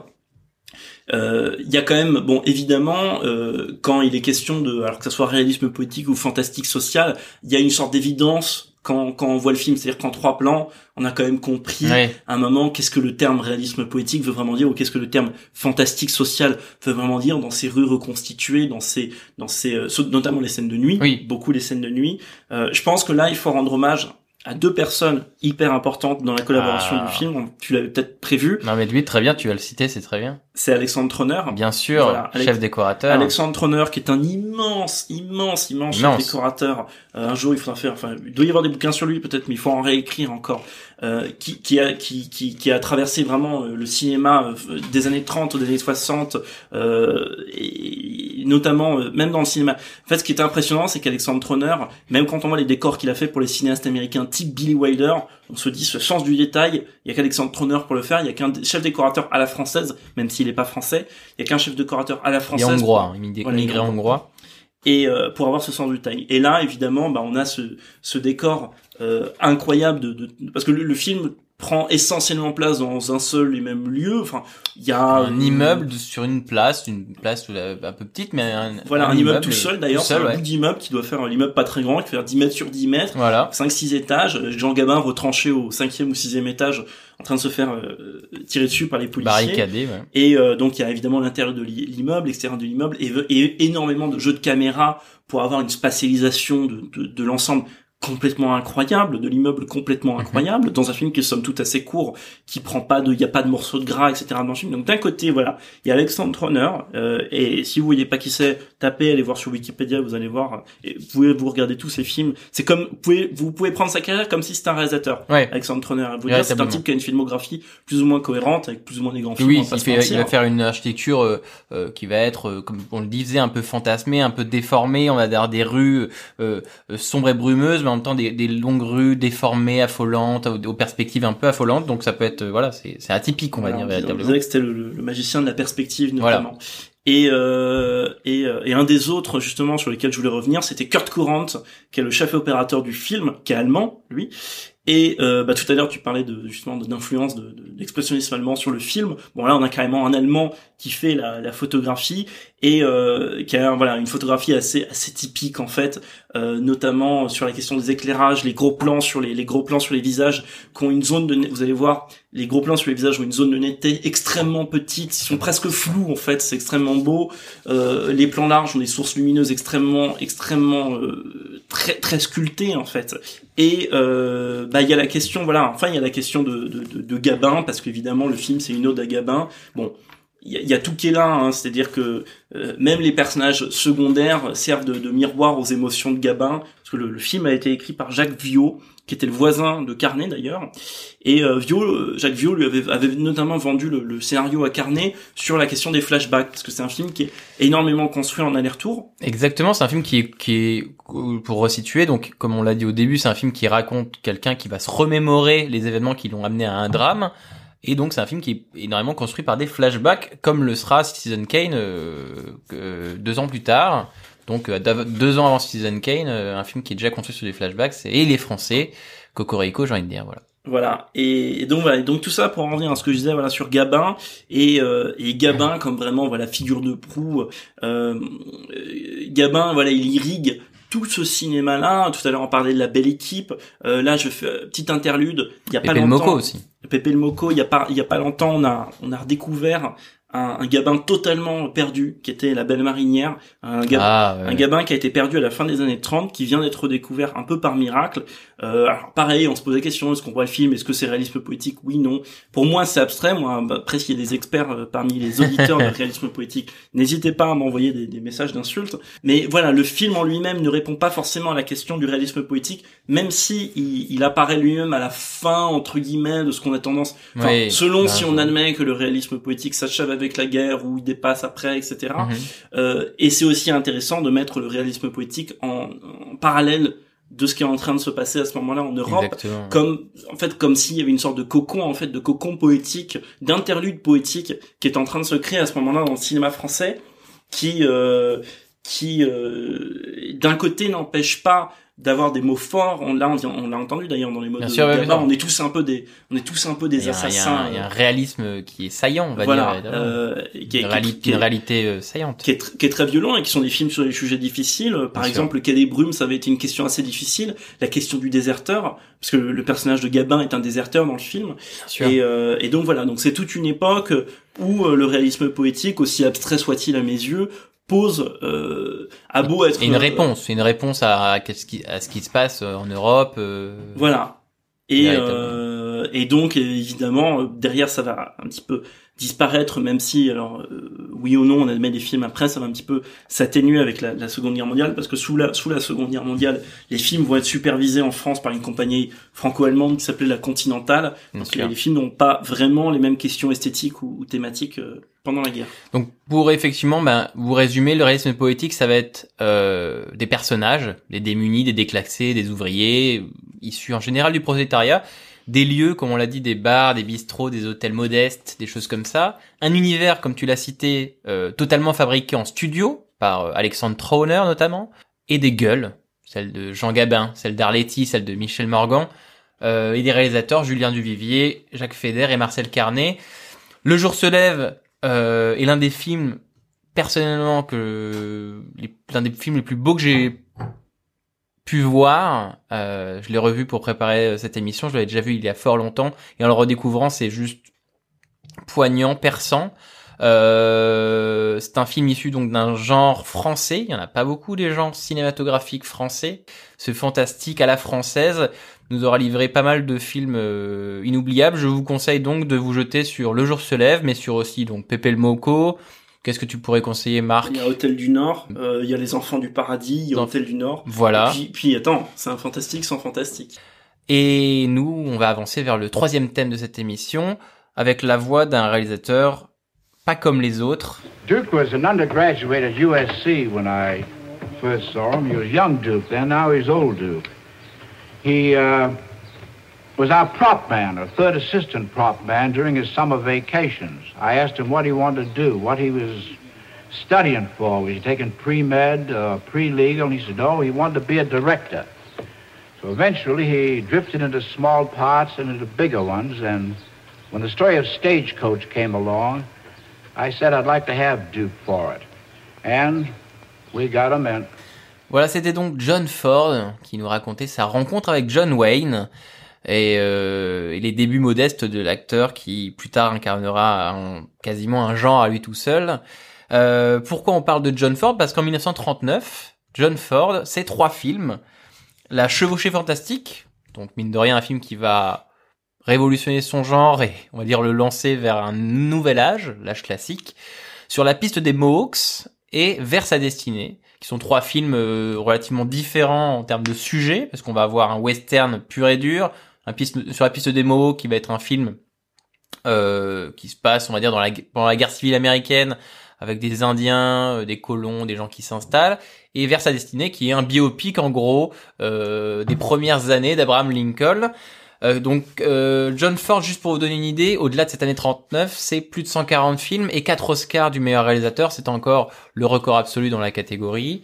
euh, il y a quand même, bon, évidemment, euh, quand il est question de, alors que ce soit réalisme poétique ou fantastique social, il y a une sorte d'évidence quand, quand on voit le film, c'est-à-dire qu'en trois plans, on a quand même compris Ouais. à un moment qu'est-ce que le terme réalisme poétique veut vraiment dire ou qu'est-ce que le terme fantastique social veut vraiment dire dans ces rues reconstituées, dans ces, dans ces, euh, notamment les scènes de nuit, Oui. beaucoup les scènes de nuit. Euh, je pense que là, il faut rendre hommage à deux personnes hyper importantes dans la collaboration Ah. du film. Tu l'avais peut-être prévu. Non mais lui très bien, tu vas le citer, c'est très bien. C'est Alexandre Troner. Bien sûr, Voilà, Alex- chef décorateur. Alexandre Troner, qui est un immense, immense, immense, Immense. chef décorateur. Euh, un jour, il faudra faire. Enfin, il doit y avoir des bouquins sur lui, peut-être, mais il faut en réécrire encore. Euh, qui, qui a, qui, qui, qui a traversé vraiment euh, le cinéma euh, des années 30 des années 60, euh, et notamment même dans le cinéma. En fait, ce qui est impressionnant, c'est qu'Alexandre Troner, même quand on voit les décors qu'il a fait pour les cinéastes américains type Billy Wilder, on se dit ce sens du détail. Il y a qu'Alexandre Troner pour le faire. Il y a qu'un chef décorateur à la française, même s'il est pas français. Il y a qu'un chef décorateur à la Il est française. hongrois, hein, immigré Voilà, il est immigré hongrois. Et euh, pour avoir ce sens du détail. Et là, évidemment, bah, on a ce, décor euh, incroyable de, parce que le film prend essentiellement place dans un seul et même lieu. Enfin, il y a un immeuble sur une place, une place un peu petite, mais un, Voilà, un, immeuble, tout seul d'ailleurs, c'est un ouais. bout d'immeuble qui doit faire un immeuble pas très grand, qui fait faire 10 mètres sur 10 mètres, Voilà. 5-6 étages. Jean Gabin retranché au cinquième ou sixième étage, en train de se faire euh, tirer dessus par les policiers. Barricadé, ouais. Et euh, donc il y a évidemment l'intérieur de l'i- l'immeuble, l'extérieur de l'immeuble, et, et énormément de jeux de caméra pour avoir une spatialisation de, de, de l'ensemble complètement incroyable, de l'immeuble complètement Mhm. incroyable, dans un film qui est somme toute assez court, qui prend pas de, il y a pas de morceaux de gras, etc. dans le film. Donc d'un côté, voilà, il y a Alexandre Troner, euh, et si vous voyez pas qui c'est, tapez, allez voir sur Wikipédia, vous allez voir, et vous pouvez vous regarder tous ces films. C'est comme, vous pouvez, vous pouvez prendre sa carrière comme si c'était un réalisateur. Ouais. Alexandre Troner, vous dire, c'est un type qui a une filmographie plus ou moins cohérente, avec plus ou moins des grands films. Oui, il, fait, il va faire une architecture euh, euh, qui va être, euh, comme on le disait, un peu fantasmée, un peu déformée. On va avoir des rues euh, euh, sombres et brumeuses, mais en même temps des, des longues rues déformées, affolantes, aux, aux perspectives un peu affolantes. Donc ça peut être, voilà, c'est atypique, on va Voilà, dire on disait- que c'était le, le- magicien de la perspective Voilà. Et, euh, et, euh, et un des autres justement sur lesquels je voulais revenir, c'était Kurt Courant, qui est le chef opérateur du film, qui est allemand, lui. Et euh, bah, tout à l'heure, tu parlais de justement de- d'influence de, de, l'expressionnisme allemand sur le film. Bon là, on a carrément un Allemand qui fait la, la photographie et euh, qui a voilà une photographie assez assez typique en fait, euh, notamment sur la question des éclairages, les gros plans sur les, les gros plans sur les visages, qui ont une zone de vous allez voir les gros plans sur les visages ont une zone de netteté extrêmement petite, ils sont presque flous en fait, c'est extrêmement beau. Euh, les plans larges ont des sources lumineuses extrêmement extrêmement euh, très très sculptées en fait. Et euh, bah il y a la question voilà, enfin il y a la question de de, de, de Gabin parce qu'évidemment le film c'est une ode à Gabin. Bon, il y y a tout qui est là, hein, c'est-à-dire que euh, même les personnages secondaires servent de, de miroir aux émotions de Gabin, parce que le, le film a été écrit par Jacques Viau, qui était le voisin de Carnet d'ailleurs, et euh, euh, Jacques Viau lui avait, avait notamment vendu le, le scénario à Carnet sur la question des flashbacks, parce que c'est un film qui est énormément construit en aller-retour. Exactement, c'est un film qui est, qui est, pour resituer, donc comme on l'a dit au début, c'est un film qui raconte quelqu'un qui va se remémorer les événements qui l'ont amené à un drame, et donc c'est un film qui est énormément construit par des flashbacks, comme le sera Citizen Kane euh, euh, deux ans plus tard. Donc euh, deux ans avant Citizen Kane, euh, un film qui est déjà construit sur des flashbacks, et il est français, Cocorico, j'ai envie de dire, voilà. Voilà. Et, donc voilà. Et donc tout ça pour en revenir à ce que je disais voilà sur Gabin et, euh, et Gabin comme vraiment voilà figure de proue. Euh, Gabin voilà il irrigue tout ce cinéma-là. Tout à l'heure on parlait de la belle équipe. Euh, là je fais euh, petite interlude. Il y a pas Pepe le longtemps. Moco aussi. Pépé le Moco. Il y a pas il y a pas longtemps on a on a redécouvert un, un Gabin totalement perdu qui était la belle marinière. Un Gabin Ah, ouais. un Gabin qui a été perdu à la fin des années 30, qui vient d'être découvert un peu par miracle. Euh, alors pareil, on se pose la question, est-ce qu'on voit le film, est-ce que c'est réalisme poétique? Oui, non. Pour moi, c'est abstrait. Moi, bah, après, s'il y a des experts euh, parmi les auditeurs de réalisme poétique, n'hésitez pas à m'envoyer des, des messages d'insultes. Mais voilà, le film en lui-même ne répond pas forcément à la question du réalisme poétique, même si il, il apparaît lui-même à la fin, entre guillemets, de ce qu'on a tendance... Enfin, Oui, selon ben, si on admet que le réalisme poétique s'achève avec la guerre ou il dépasse après, etc. Mhm. Euh, et c'est aussi intéressant de mettre le réalisme poétique en, en parallèle de ce qui est en train de se passer à ce moment-là en Europe, Exactement. comme en fait comme s'il y avait une sorte de cocon en fait de cocon poétique, d'interlude poétique qui est en train de se créer à ce moment-là dans le cinéma français, qui euh, qui euh, d'un côté n'empêche pas d'avoir des mots forts. On l'a on, l'a entendu d'ailleurs dans les mots Bien de sûr, ouais, on est tous un peu des on est tous un peu des y a, un- il y a assassins. un, il y a un réalisme qui est saillant, on va voilà, dire. évidemment. euh, qui est- une, réalité, qui est- une réalité euh, saillante. qui est, tr- qui est très violent et qui sont des films sur des sujets difficiles. Par Bien exemple, le Quai des Brumes, ça avait été une question assez difficile. La question du déserteur, parce que le, le personnage de Gabin est un déserteur dans le film. Bien sûr. Et, euh, et donc voilà, donc c'est toute une époque où euh, le réalisme poétique, aussi abstrait soit-il à mes yeux, pose euh, à beau être une euh, réponse, une réponse à, à ce qui, à ce qui se passe euh, en Europe. euh, Voilà. Et, euh, et donc évidemment derrière ça va un petit peu disparaître même si alors euh, oui ou non on admet des films après ça va un petit peu s'atténuer avec la, la Seconde Guerre mondiale parce que sous la sous la Seconde Guerre mondiale les films vont être supervisés en France par une compagnie franco-allemande qui s'appelait la Continentale parce que les films n'ont pas vraiment les mêmes questions esthétiques ou, ou thématiques euh, pendant la guerre. Donc pour effectivement, ben, vous résumer, le réalisme poétique, ça va être euh, des personnages, des démunis, des déclassés, des ouvriers, issus en général du prolétariat, des lieux, comme on l'a dit, des bars, des bistrots, des hôtels modestes, des choses comme ça, un univers, comme tu l'as cité, euh, totalement fabriqué en studio, par euh, Alexandre Trauner notamment, et des gueules, celle de Jean Gabin, celle d'Arletty, celle de Michel Morgan, euh, et des réalisateurs Julien Duvivier, Jacques Feder et Marcel Carnet. Le jour se lève euh, est l'un des films personnellement que l'un des films les plus beaux que j'ai pu voir. Euh, je l'ai revu pour préparer euh, cette émission. Je l'avais déjà vu il y a fort longtemps et en le redécouvrant, c'est juste poignant, perçant. Euh, c'est un film issu donc d'un genre français. Il y en a pas beaucoup des genres cinématographiques français. Ce fantastique à la française nous aura livré pas mal de films euh, inoubliables. Je vous conseille donc de vous jeter sur Le jour se lève, mais sur aussi donc Pepe le Moco. Qu'est-ce que tu pourrais conseiller, Marc Il y a Hôtel du Nord, euh, il y a Les Enfants du Paradis, il y a Hôtel du Nord. Voilà. Puis, puis attends, c'est un fantastique sans fantastique. Et nous, on va avancer vers le troisième thème de cette émission, avec la voix d'un réalisateur pas comme les autres. Duke was an undergraduate at USC when I first saw him. He was young Duke then, now he's old Duke. He uh, was our prop man, or third assistant prop man during his summer vacations. I asked him what he wanted to do, what he was studying for. Was he taking pre-med, uh, pre-legal? And he said, no, he wanted to be a director. So eventually he drifted into small parts and into bigger ones. And when the story of Stagecoach came along, I said I'd like to have Duke for it. And we got him in. Voilà, c'était donc John Ford qui nous racontait sa rencontre avec John Wayne et, euh, les débuts modestes de l'acteur qui plus tard incarnera quasiment un genre à lui tout seul. Euh, pourquoi on parle de John Ford? Parce qu'en 1939, John Ford, c'est trois films. La Chevauchée Fantastique, donc mine de rien un film qui va révolutionner son genre et on va dire le lancer vers un nouvel âge, l'âge classique, sur la piste des Mohawks et Vers sa destinée, qui sont trois films euh, relativement différents en termes de sujet, parce qu'on va avoir un western pur et dur, sur la piste des Mohawks qui va être un film euh, qui se passe, on va dire, dans la, pendant la guerre civile américaine, avec des Indiens, euh, des colons, des gens qui s'installent, et Vers sa destinée, qui est un biopic en gros euh, des premières années d'Abraham Lincoln. Donc John Ford, juste pour vous donner une idée, au-delà de cette année 39, c'est plus de 140 films et 4 Oscars du meilleur réalisateur, c'est encore le record absolu dans la catégorie.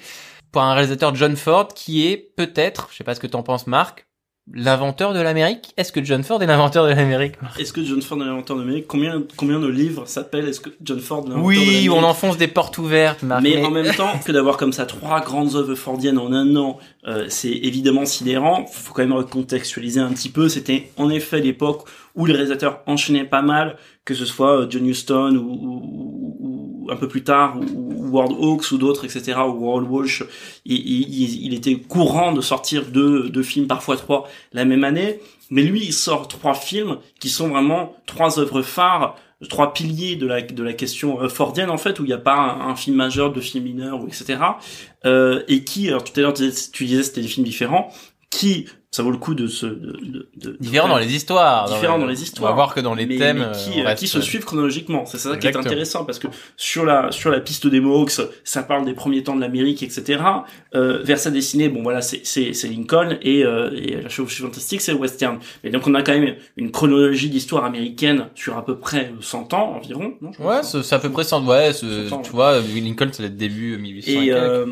Pour un réalisateur John Ford qui est peut-être, je sais pas ce que t'en penses Marc, l'inventeur de l'Amérique? Est-ce que John Ford est l'inventeur de l'Amérique? Est-ce que John Ford est l'inventeur de l'Amérique? Combien, combien de livres s'appellent Est-ce que John Ford est l'inventeur de Oui, l'Amérique? on enfonce des portes ouvertes, Marc. Mais en même temps que d'avoir comme ça trois grandes œuvres fordiennes en un an, euh, c'est évidemment sidérant. Faut quand même recontextualiser un petit peu. C'était en effet l'époque où les réalisateurs enchaînaient pas mal, que ce soit euh, John Huston ou, ou- ou un peu plus tard, ou, ou Ward Hawks ou d'autres, etc. Ou World Walsh. Il, il- il était courant de sortir deux, deux films, parfois trois, la même année. Mais lui, il sort trois films qui sont vraiment trois œuvres phares trois piliers de la de la question euh, fordienne en fait où il n'y a pas un, film majeur deux films mineurs etc euh, et qui alors tout à l'heure tu disais, tu c'était des films différents qui ça vaut le coup de se de, de, de- Différent dans les histoires. Différent dans les histoires. On va voir que dans les mais, thèmes, mais qui, euh, reste- qui se suivent chronologiquement. C'est ça qui est intéressant parce que sur la sur la piste des Mohawks, ça parle des premiers temps de l'Amérique, etc. Euh, vers sa destinée, bon voilà, c'est c'est c'est Lincoln et, euh, et la chevauchée fantastique, c'est le western. Mais donc on a quand même une chronologie d'histoire américaine sur à peu près 100 ans environ. Non, Ouais, c'est à peu près 100, ouais, c'est- 100 ans, tu vois, Lincoln, c'est le début 1800 et, euh,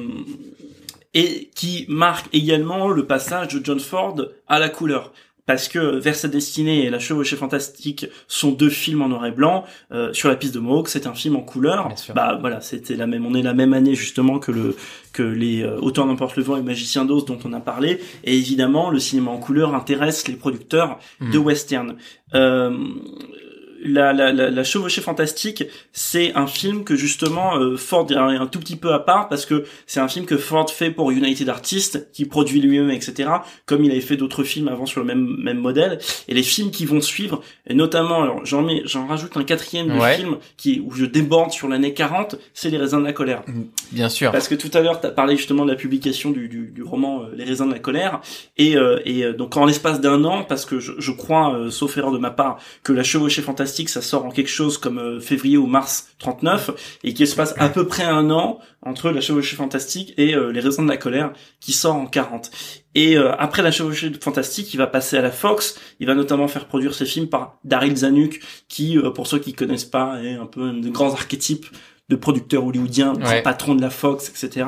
et qui marque également le passage de John Ford à la couleur. Parce que Vers sa destinée et La chevauchée fantastique sont deux films en noir et blanc. Euh, sur la piste de Mohawk, c'est un film en couleur. Bah voilà, c'était la même. On est la même année justement que le que les euh, Auteurs n'importe le vent et Magicien d'Oz dont on a parlé. Et évidemment, le cinéma en couleur intéresse les producteurs de Mm. western. Euh, la, la, la, la chevauchée fantastique, c'est un film que justement euh, Ford est un, tout petit peu à part parce que c'est un film que Ford fait pour United Artists, qui produit lui-même, etc. Comme il avait fait d'autres films avant sur le même même modèle. Et les films qui vont suivre, et notamment, alors j'en mets, j'en rajoute un quatrième de Ouais. film qui où je déborde sur l'année 40, c'est Les raisins de la colère. Bien sûr. Parce que tout à l'heure, tu as parlé justement de la publication du, du, du roman euh, Les raisins de la colère. Et, euh, et euh, donc en l'espace d'un an, parce que je, je crois, euh, sauf erreur de ma part, que La chevauchée fantastique, ça sort en quelque chose comme euh, février ou mars 39, et qu'il se passe à peu près un an entre La chevauchée fantastique et euh, Les raisins de la colère, qui sort en 40. Et euh, après La chevauchée fantastique, il va passer à la Fox. Il va notamment faire produire ses films par Daryl Zanuck, qui, euh, pour ceux qui connaissent pas, est un peu un des grands archétypes de producteurs hollywoodiens, grand Ouais. patron de la Fox, etc.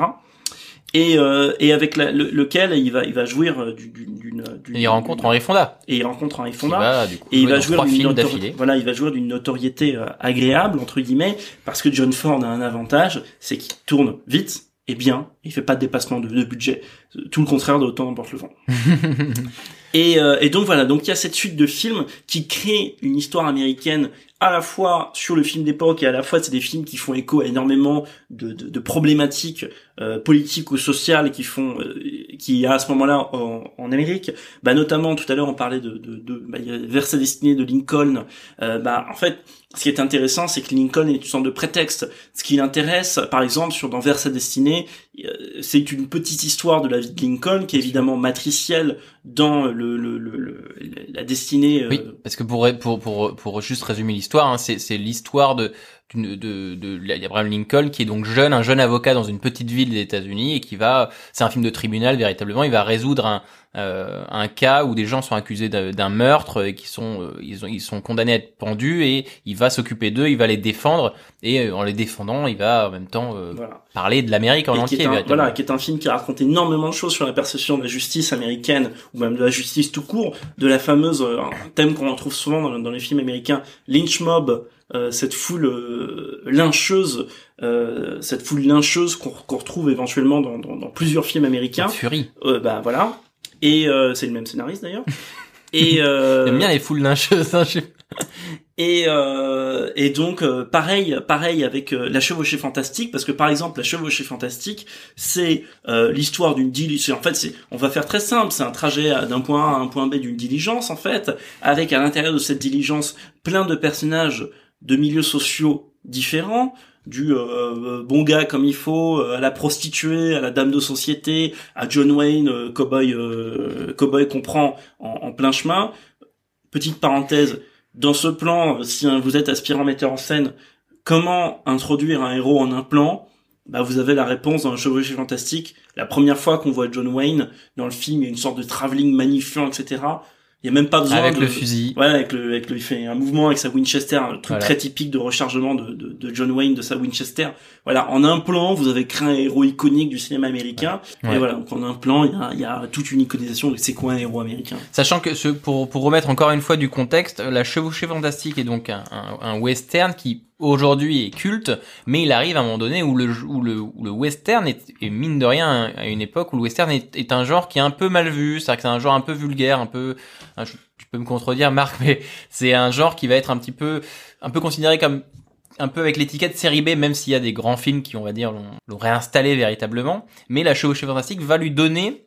Et, euh, et avec la- le- lequel il va, il va jouir euh, du- du- d'une, d'une- il rencontre Henri Fonda. et il rencontre Henry qui Fonda. va, du coup, Et il jouer va jouer d'une notori-. Voilà, il va jouer d'une notoriété euh, agréable entre guillemets parce que John Ford a un avantage, c'est qu'il tourne vite et bien. Il fait pas de dépassement de, de budget. Tout le contraire de Autant n'emporte le vent. et, euh, et donc voilà, donc il y a cette suite de films qui crée une histoire américaine à la fois sur le film d'époque et à la fois c'est des films qui font écho à énormément de, de, de problématiques euh, politiques ou sociales qui font euh, qui à ce moment-là en, en, Amérique bah notamment tout à l'heure on parlait de, de, de bah, vers sa destinée de Lincoln euh, bah en fait ce qui est intéressant, c'est que Lincoln est une sorte de prétexte. Ce qui l'intéresse, par exemple, sur dans Vers sa destinée, c'est une petite histoire de la vie de Lincoln qui est évidemment matricielle dans le, le, le, la destinée. Euh, oui, parce que pour pour pour, pour juste résumer l'histoire, hein, c'est c'est l'histoire de de, de, de Abraham Lincoln qui est donc jeune, un jeune avocat dans une petite ville des États-Unis et qui va, c'est un film de tribunal véritablement, il va résoudre un, euh, un cas où des gens sont accusés d'un meurtre et qui sont euh, ils, ont, ils sont condamnés à être pendus et il va s'occuper d'eux, il va les défendre et euh, en les défendant, il va en même temps parler de l'Amérique en entier. voilà, qui est un film qui raconte énormément de choses sur la perception de la justice américaine ou même de la justice tout court, de la fameuse un thème qu'on retrouve souvent dans, dans, les films américains, lynch mob. Cette foule lyncheuse, cette foule lyncheuse qu'on retrouve éventuellement dans, dans, dans, plusieurs films américains. Furie. bah voilà. Et euh, c'est le même scénariste d'ailleurs. Et euh, J'aime bien les foules lyncheuses. Hein, et euh, et donc euh, pareil pareil avec euh, la chevauchée fantastique parce que par exemple la chevauchée fantastique c'est euh, l'histoire d'une diligence en fait c'est on va faire très simple c'est un trajet d'un point A à un point B d'une diligence en fait avec à l'intérieur de cette diligence plein de personnages de milieux sociaux différents du euh, euh, bon gars comme il faut, euh, à la prostituée, à la dame de société, à John Wayne, euh, cowboy, euh, cowboy qu'on prend en, plein chemin. Petite parenthèse, dans ce plan, si vous êtes aspirant metteur en scène, comment introduire un héros en un plan? Bah, vous avez la réponse dans le Chevauché Fantastique. La première fois qu'on voit John Wayne dans le film, il y a une sorte de travelling magnifiant, etc. Il y a même pas besoin avec de, le fusil. Ouais, avec le, avec le, il fait un mouvement avec sa Winchester, un truc voilà. très typique de rechargement de, de, de, John Wayne de sa Winchester. Voilà, en un plan, vous avez créé un héros iconique du cinéma américain. Ouais. Et voilà, donc en un plan, il y a, il y a toute une iconisation de c'est quoi un héros américain. Sachant que ce, pour, pour remettre encore une fois du contexte, la chevauchée fantastique est donc un, un, un western qui aujourd'hui est culte, mais il arrive à un moment donné où le, où le, où le western est, est, mine de rien à une époque où le western est, est un genre qui est un peu mal vu, c'est-à-dire que c'est un genre un peu vulgaire, un peu, tu peux me contredire Marc, mais c'est un genre qui va être un petit peu, un peu considéré comme un peu avec l'étiquette série B, même s'il y a des grands films qui, on va dire, l'ont réinstallé véritablement. Mais la chevauchée fantastique va lui donner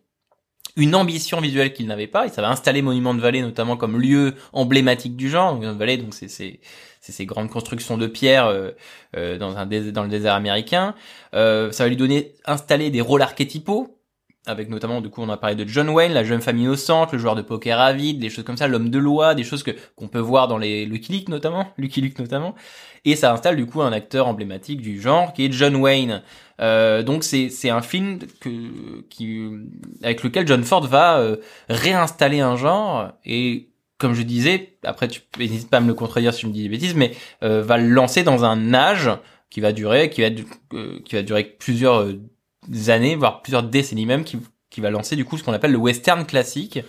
une ambition visuelle qu'il n'avait pas, et ça va installer Monument de Vallée notamment comme lieu emblématique du genre. Monument de Vallée, donc c'est c'est ces grandes constructions de pierre euh, euh, dans le désert américain. Euh, ça va lui donner installer des rôles archétypaux avec notamment du coup on a parlé de John Wayne, la jeune femme innocente, le joueur de poker avide, des choses comme ça, l'homme de loi, des choses que qu'on peut voir dans les Lucky Luke notamment, Lucky Luke notamment, et ça installe du coup un acteur emblématique du genre qui est John Wayne. Euh, donc c'est c'est un film que qui avec lequel John Ford va euh, réinstaller un genre et comme je disais, après tu n'hésite pas à me le contredire si je me dis des bêtises, mais euh, va le lancer dans un âge qui va durer, qui va euh, qui va durer plusieurs années, voire plusieurs décennies même, qui, qui va lancer du coup ce qu'on appelle le western classique.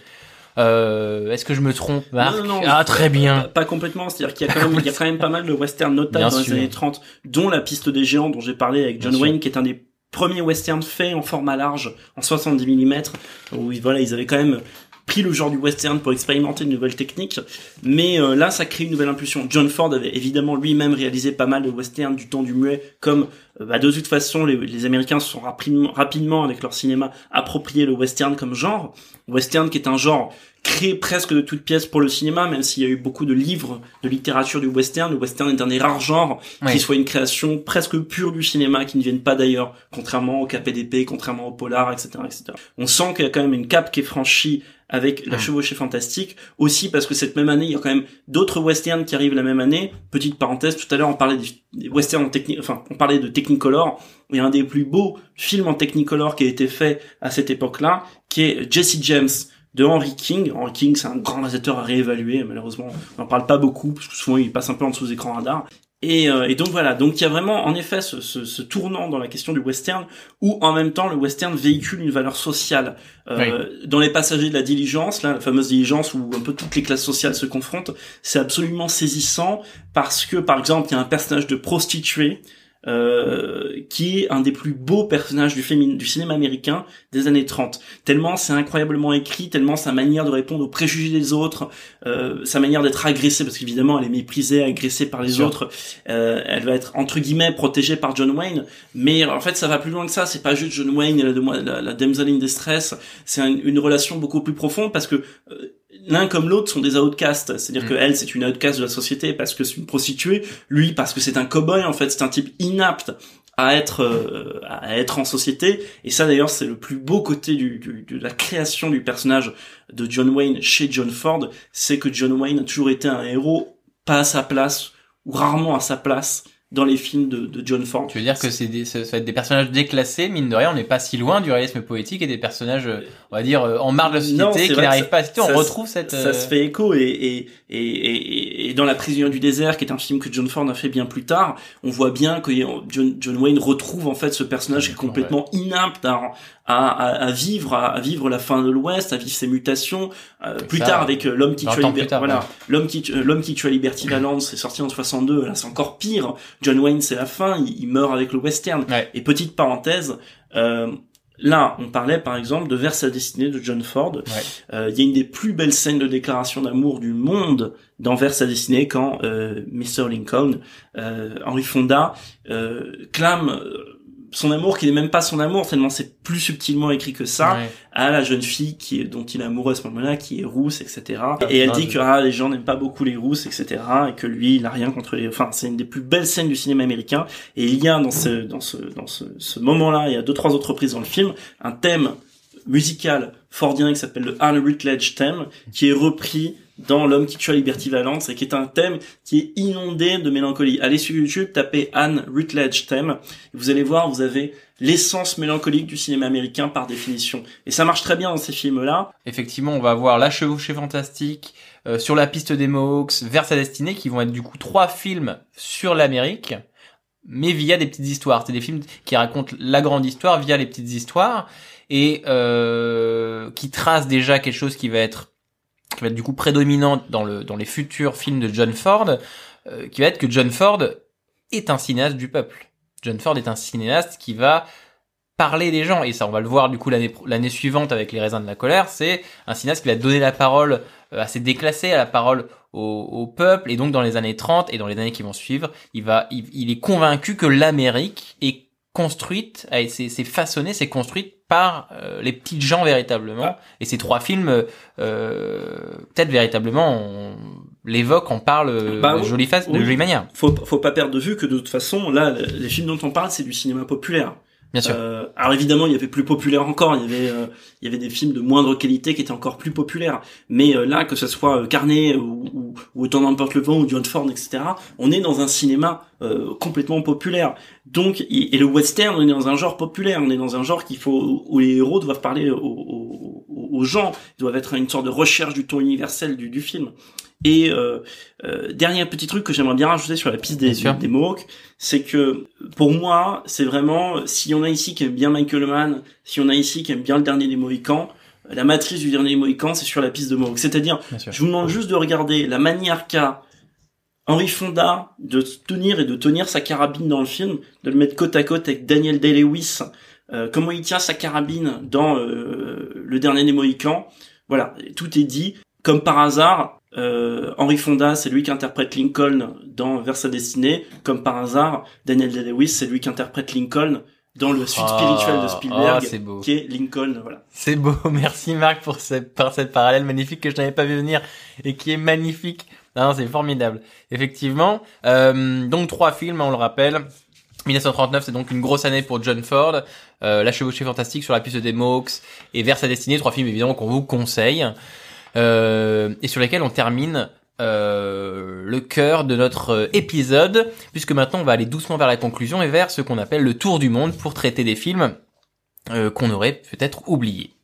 Euh, Est-ce que je me trompe, Marc non, non, Ah, très bien. Pas, pas complètement. C'est-à-dire qu'il y a quand même, il y a quand même pas mal de western notables bien dans sûr. les années 30, dont La Piste des Géants, dont j'ai parlé avec John bien Wayne, sûr. qui est un des premiers westerns faits en format large, en 70 mm, où voilà, ils avaient quand même pris le genre du western pour expérimenter une nouvelle technique, mais euh, là ça crée une nouvelle impulsion. John Ford avait évidemment lui-même réalisé pas mal de westerns du temps du muet, comme euh, bah, de toute façon les, les Américains se sont rapidement, rapidement avec leur cinéma approprié le western comme genre. Western qui est un genre créé presque de toutes pièces pour le cinéma, même s'il y a eu beaucoup de livres de littérature du western. Le western est un des rares genres ouais. qui soit une création presque pure du cinéma, qui ne vienne pas d'ailleurs, contrairement au KPDP, contrairement au polar, etc., etc. On sent qu'il y a quand même une cape qui est franchie avec la chevauchée fantastique aussi parce que cette même année il y a quand même d'autres westerns qui arrivent la même année petite parenthèse tout à l'heure on parlait des, westerns en technique enfin on parlait de Technicolor et un des plus beaux films en Technicolor qui a été fait à cette époque-là qui est Jesse James de Henry King. Henry King, c'est un grand réalisateur à réévaluer. Malheureusement, on n'en parle pas beaucoup parce que souvent il passe un peu en dessous des écrans radar. Et, euh, et, donc voilà, donc il y a vraiment en effet ce, ce, ce, tournant dans la question du western où en même temps le western véhicule une valeur sociale. Euh, oui. Dans les passagers de la diligence, là, la fameuse diligence où un peu toutes les classes sociales se confrontent, c'est absolument saisissant parce que par exemple il y a un personnage de prostituée euh, qui est un des plus beaux personnages du, fémin- du cinéma américain des années 30. Tellement c'est incroyablement écrit, tellement sa manière de répondre aux préjugés des autres, euh, sa manière d'être agressée, parce qu'évidemment elle est méprisée, agressée par les autres, euh, elle va être entre guillemets protégée par John Wayne, mais en fait ça va plus loin que ça, c'est pas juste John Wayne et la, la, la damsel in distress, c'est un- une relation beaucoup plus profonde parce que euh, l'un comme l'autre sont des outcasts, c'est-à-dire Mm. que elle c'est une outcast de la société parce que c'est une prostituée, lui parce que c'est un cowboy en fait, c'est un type inapte à être euh, à être en société. Et ça d'ailleurs c'est le plus beau côté du, du- de la création du personnage de John Wayne chez John Ford. C'est que John Wayne a toujours été un héros pas à sa place ou rarement à sa place dans les films de, de John Ford Tu veux dire que c'est des, ça ça va être des personnages déclassés, mine de rien, on n'est pas si loin du réalisme poétique et des personnages, euh, on va dire, euh, en marge de la société qui n'arrivent pas à citer. On retrouve cette. ça euh, se fait écho et et, et, et, dans La prisonnière du désert qui est un film que John Ford a fait bien plus tard on voit bien que John, John Wayne retrouve en fait ce personnage qui est complètement inapte à, à, à, à vivre à, à vivre la fin de l'Ouest à vivre ses mutations. Euh, plus ça, tard avec euh, l'homme qui 20 tue plus Liberty tard, voilà. ouais. l'homme qui euh, l'homme qui tue à Liberty Valance c'est sorti en 62 là c'est encore pire. John Wayne c'est la fin. Il, il meurt avec le western. Ouais. et petite parenthèse euh, Là, on parlait par exemple de Vers sa destinée de John Ford. Ouais. Euh, Il y a une des plus belles scènes de déclaration d'amour du monde dans Vers sa destinée quand euh, Mr. Lincoln, euh, Henry Fonda, euh, clame euh, son amour qui n'est même pas son amour tellement c'est plus subtilement écrit que ça ouais. à la jeune fille qui est, dont il est amoureux à ce moment-là, qui est rousse, etc. Et elle dit je- que ah, les gens n'aiment pas beaucoup les rousses, etc. Et que lui, il a rien contre les. Enfin, c'est une des plus belles scènes du cinéma américain. Et il y a dans ce dans ce dans ce, ce moment-là, il y a deux trois autres reprises dans le film, un thème musical fordien qui s'appelle le Anne Rutledge theme, qui est repris dans L'homme qui tue à Liberty Valance et qui est un thème qui est inondé de mélancolie. Allez sur YouTube, tapez Anne Rutledge theme, et vous allez voir, vous avez l'essence mélancolique du cinéma américain par définition. Et ça marche très bien dans ces films-là. Effectivement, on va voir La Chevauchée Fantastique, euh, Sur la piste des Mohawks, Vers sa destinée, qui vont être du coup trois films sur l'Amérique, mais via des petites histoires. C'est des films qui racontent la grande histoire via les petites histoires et euh, qui tracent déjà quelque chose qui va être qui va être du coup prédominant dans le dans les futurs films de John Ford, euh, qui va être que John Ford est un cinéaste du peuple. John Ford est un cinéaste qui va parler des gens. Et ça on va le voir du coup l'année l'année suivante avec les raisins de la colère. C'est un cinéaste qui va donner la parole euh, assez déclassée à la parole au, au peuple. Et donc dans les années 30 et dans les années qui vont suivre il va il, est convaincu que l'Amérique est construite a- c'est c'est façonné c'est construite par euh, les petites gens véritablement. Et ces trois films euh, peut-être véritablement on l'évoque on parle euh, Bah de jolie face de jolie manière. Faut, faut pas perdre de vue que de toute façon, là, les films dont on parle, c'est du cinéma populaire. Bien sûr Euh, alors évidemment, il y avait plus populaire encore. Il y avait, euh, il y avait des films de moindre qualité qui étaient encore plus populaires. Mais euh, là, que ce soit euh, Carnet ou, ou, ou Autant n'importe le vent ou John Ford, etc., on est dans un cinéma euh, complètement populaire. Donc, et, et le western, on est dans un genre populaire. On est dans un genre qu'il faut où les héros doivent parler aux, aux, aux- gens. Ils doivent être une sorte de recherche du ton universel du, du film. Et euh, euh, dernier petit truc que j'aimerais bien rajouter sur la piste des, des Mohawks, c'est que pour moi, c'est vraiment, si on a ici qui aime bien Michael Mann, si on a ici qui aime bien le dernier des Mohicans, la matrice du dernier des Mohicans, c'est sur la piste de Mohawk. C'est-à-dire, je vous demande juste de regarder la manière qu'a Henry Fonda de tenir et de tenir sa carabine dans le film, de le mettre côte à côte avec Daniel Day-Lewis, euh, comment il tient sa carabine dans euh, le dernier des Mohicans. Voilà, tout est dit. Comme par hasard, euh, Henry Fonda, c'est lui qui interprète Lincoln dans Vers sa destinée. Comme par hasard, Daniel Day-Lewis, c'est lui qui interprète Lincoln dans le suite Ah, spirituel de Spielberg, c'est beau. qui est Lincoln. Voilà. C'est beau, merci Marc pour cette, par cette parallèle magnifique que je n'avais pas vu venir et qui est magnifique. Non, c'est formidable. Effectivement, euh, donc trois films, on le rappelle. 1939, c'est donc une grosse année pour John Ford. Euh, la chevauchée fantastique sur la piste des Mohawks et Vers sa destinée, trois films évidemment qu'on vous conseille et sur lesquels on termine euh, le cœur de notre euh, épisode, puisque maintenant on va aller doucement vers la conclusion et vers ce qu'on appelle le tour du monde pour traiter des films euh, qu'on aurait peut-être oubliés. «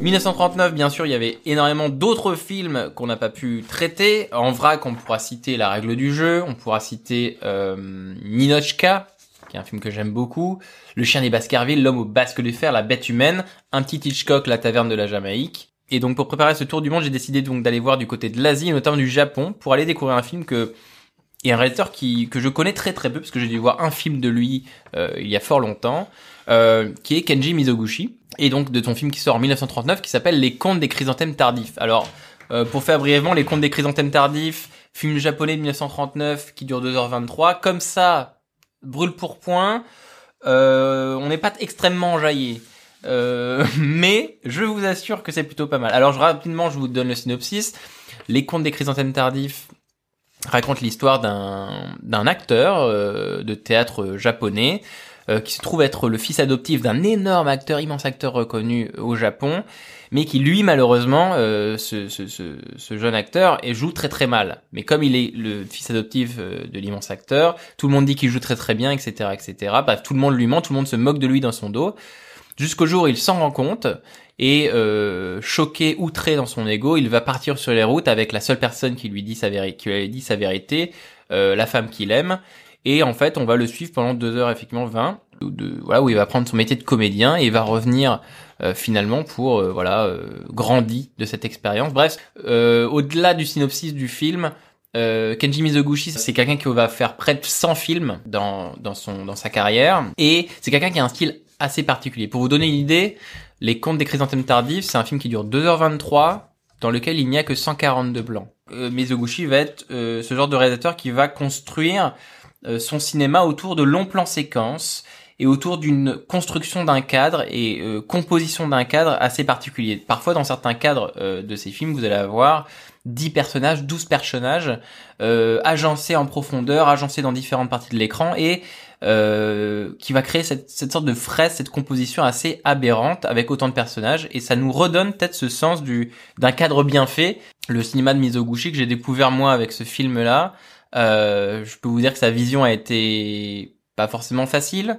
1939, bien sûr, il y avait énormément d'autres films qu'on n'a pas pu traiter. En vrac, on pourra citer La règle du jeu, on pourra citer euh, Ninochka, qui est un film que j'aime beaucoup, Le chien des Baskerville, L'homme au basque de fer, La bête humaine, Un petit Hitchcock, La taverne de la Jamaïque, Et donc pour préparer ce tour du monde, j'ai décidé donc d'aller voir du côté de l'Asie, notamment du Japon, pour aller découvrir un film que et un réalisateur qui que je connais très très peu parce que j'ai dû voir un film de lui euh, il y a fort longtemps, euh, qui est Kenji Mizoguchi, et donc de ton film qui sort en 1939 qui s'appelle Les Contes des chrysanthèmes tardifs. Alors euh, pour faire brièvement, Les Contes des chrysanthèmes tardifs, film japonais de 1939 qui dure 2h23, comme ça brûle pour point. Euh, on n'est pas extrêmement enjaillé. Euh, mais je vous assure que c'est plutôt pas mal. Alors rapidement, je vous donne le synopsis. Les contes des chrysanthèmes tardifs racontent l'histoire d'un d'un acteur euh, de théâtre japonais euh, qui se trouve être le fils adoptif d'un énorme acteur, immense acteur reconnu au Japon, mais qui lui malheureusement, euh, ce, ce, ce, ce, jeune acteur, joue très très mal. Mais comme il est le fils adoptif de l'immense acteur, tout le monde dit qu'il joue très très bien, etc., etc. Bref, tout le monde lui ment, tout le monde se moque de lui dans son dos. Jusqu'au jour où il s'en rend compte et euh, choqué, outré dans son ego, il va partir sur les routes avec la seule personne qui lui dit sa vérité, dit sa vérité, euh, la femme qu'il aime. Et en fait, on va le suivre pendant deux heures effectivement 20, de, voilà, où il va prendre son métier de comédien et il va revenir euh, finalement pour euh, voilà euh, grandi de cette expérience. Bref, euh, au-delà du synopsis du film, euh, Kenji Mizoguchi, c'est quelqu'un qui va faire près de 100 films dans, dans, son, dans sa carrière. Et c'est quelqu'un qui a un style assez particulier. Pour vous donner une idée, Les Contes des chrysanthèmes tardifs, c'est un film qui dure 2h23, dans lequel il n'y a que 142 blancs. Euh, Mizoguchi va être ce genre de réalisateur qui va construire son cinéma autour de longs plans séquences et autour d'une construction d'un cadre et euh, composition d'un cadre assez particulier. Parfois, dans certains cadres euh, de ces films, vous allez avoir 10 personnages, 12 personnages euh, agencés en profondeur, agencés dans différentes parties de l'écran et euh, qui va créer cette, cette sorte de fraise, cette composition assez aberrante avec autant de personnages et ça nous redonne peut-être ce sens du d'un cadre bien fait. Le cinéma de Mizoguchi que j'ai découvert moi avec ce film-là, euh, je peux vous dire que sa vision a été pas forcément facile,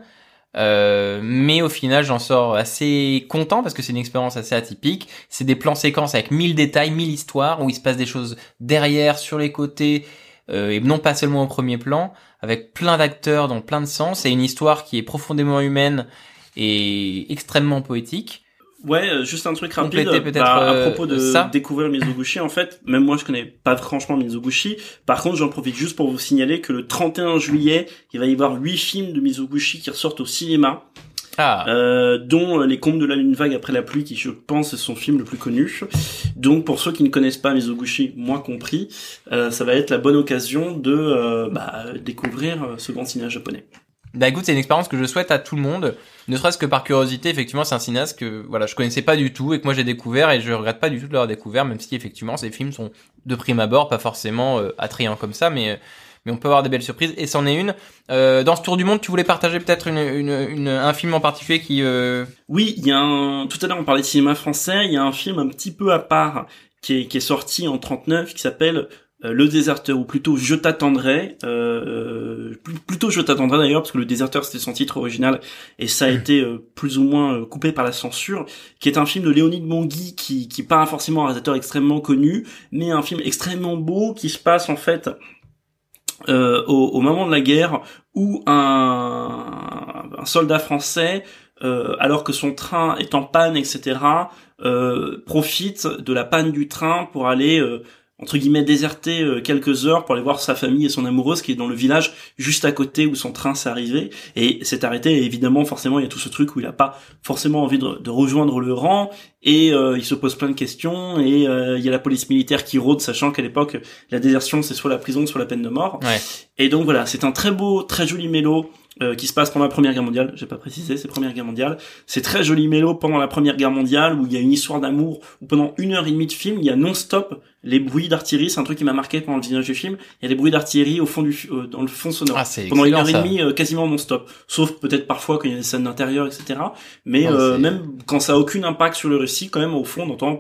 euh, mais au final, j'en sors assez content parce que c'est une expérience assez atypique. C'est des plans séquences avec mille détails, mille histoires où il se passe des choses derrière, sur les côtés, euh, et non pas seulement au premier plan, avec plein d'acteurs dans plein de sens et une histoire qui est profondément humaine et extrêmement poétique. Ouais, euh, juste un truc rapide peut-être, bah, à euh, propos de ça. découvrir Mizoguchi. En fait, même moi, je connais pas franchement Mizoguchi. Par contre, j'en profite juste pour vous signaler que le 31 juillet, il va y avoir huit films de Mizoguchi qui ressortent au cinéma, Ah, euh, dont euh, Les Contes de la Lune Vague après la pluie, qui je pense est son film le plus connu. Donc, pour ceux qui ne connaissent pas Mizoguchi, moi compris, euh, ça va être la bonne occasion de euh, bah, découvrir euh, ce grand cinéaste japonais. Bah écoute, c'est une expérience que je souhaite à tout le monde, ne serait-ce que par curiosité. Effectivement, c'est un cinéaste que voilà, je connaissais pas du tout et que moi j'ai découvert et je regrette pas du tout de l'avoir découvert, même si effectivement ces films sont de prime abord pas forcément euh, attrayants comme ça, mais mais on peut avoir des belles surprises et c'en est une. Euh, dans ce tour du monde, tu voulais partager peut-être une, une, une- un film en particulier qui euh... Oui, il y a un. Tout à l'heure, on parlait de cinéma français. Il y a un film un petit peu à part qui est, qui est sorti en 39 qui s'appelle Le Déserteur, ou plutôt Je t'attendrai. Euh, plus- plutôt Je t'attendrai d'ailleurs, parce que Le Déserteur c'était son titre original et ça a été euh, plus ou moins euh, coupé par la censure. Qui est un film de Léonide Monguy qui qui est pas forcément un réalisateur extrêmement connu, mais un film extrêmement beau qui se passe en fait. euh, au, au moment de la guerre où un, un soldat français euh, alors que son train est en panne, etc., euh, profite de la panne du train pour aller, euh, entre guillemets, déserter euh, quelques heures pour aller voir sa famille et son amoureuse qui est dans le village juste à côté où son train s'est arrivé et s'est arrêté. Et évidemment, forcément, il y a tout ce truc où il a pas forcément envie de, de rejoindre le rang et euh, il se pose plein de questions et euh, il y a la police militaire qui rôde, sachant qu'à l'époque, la désertion, c'est soit la prison, soit la peine de mort. Ouais. Et donc voilà, c'est un très beau, très joli mélo euh, qui se passe pendant la Première Guerre mondiale. J'ai pas précisé, c'est Première Guerre mondiale. C'est très joli mélo pendant la Première Guerre mondiale où il y a une histoire d'amour où pendant une heure et demie de film, il y a non-stop les bruits d'artillerie. C'est un truc qui m'a marqué pendant le visionnage du film. Il y a des bruits d'artillerie au fond du, euh, dans le fond sonore. Ah, c'est pendant une heure et demie, euh, quasiment non-stop. Sauf peut-être parfois quand il y a des scènes d'intérieur, etc. Mais euh, même quand ça a aucun impact sur le récit, quand même au fond, on entend.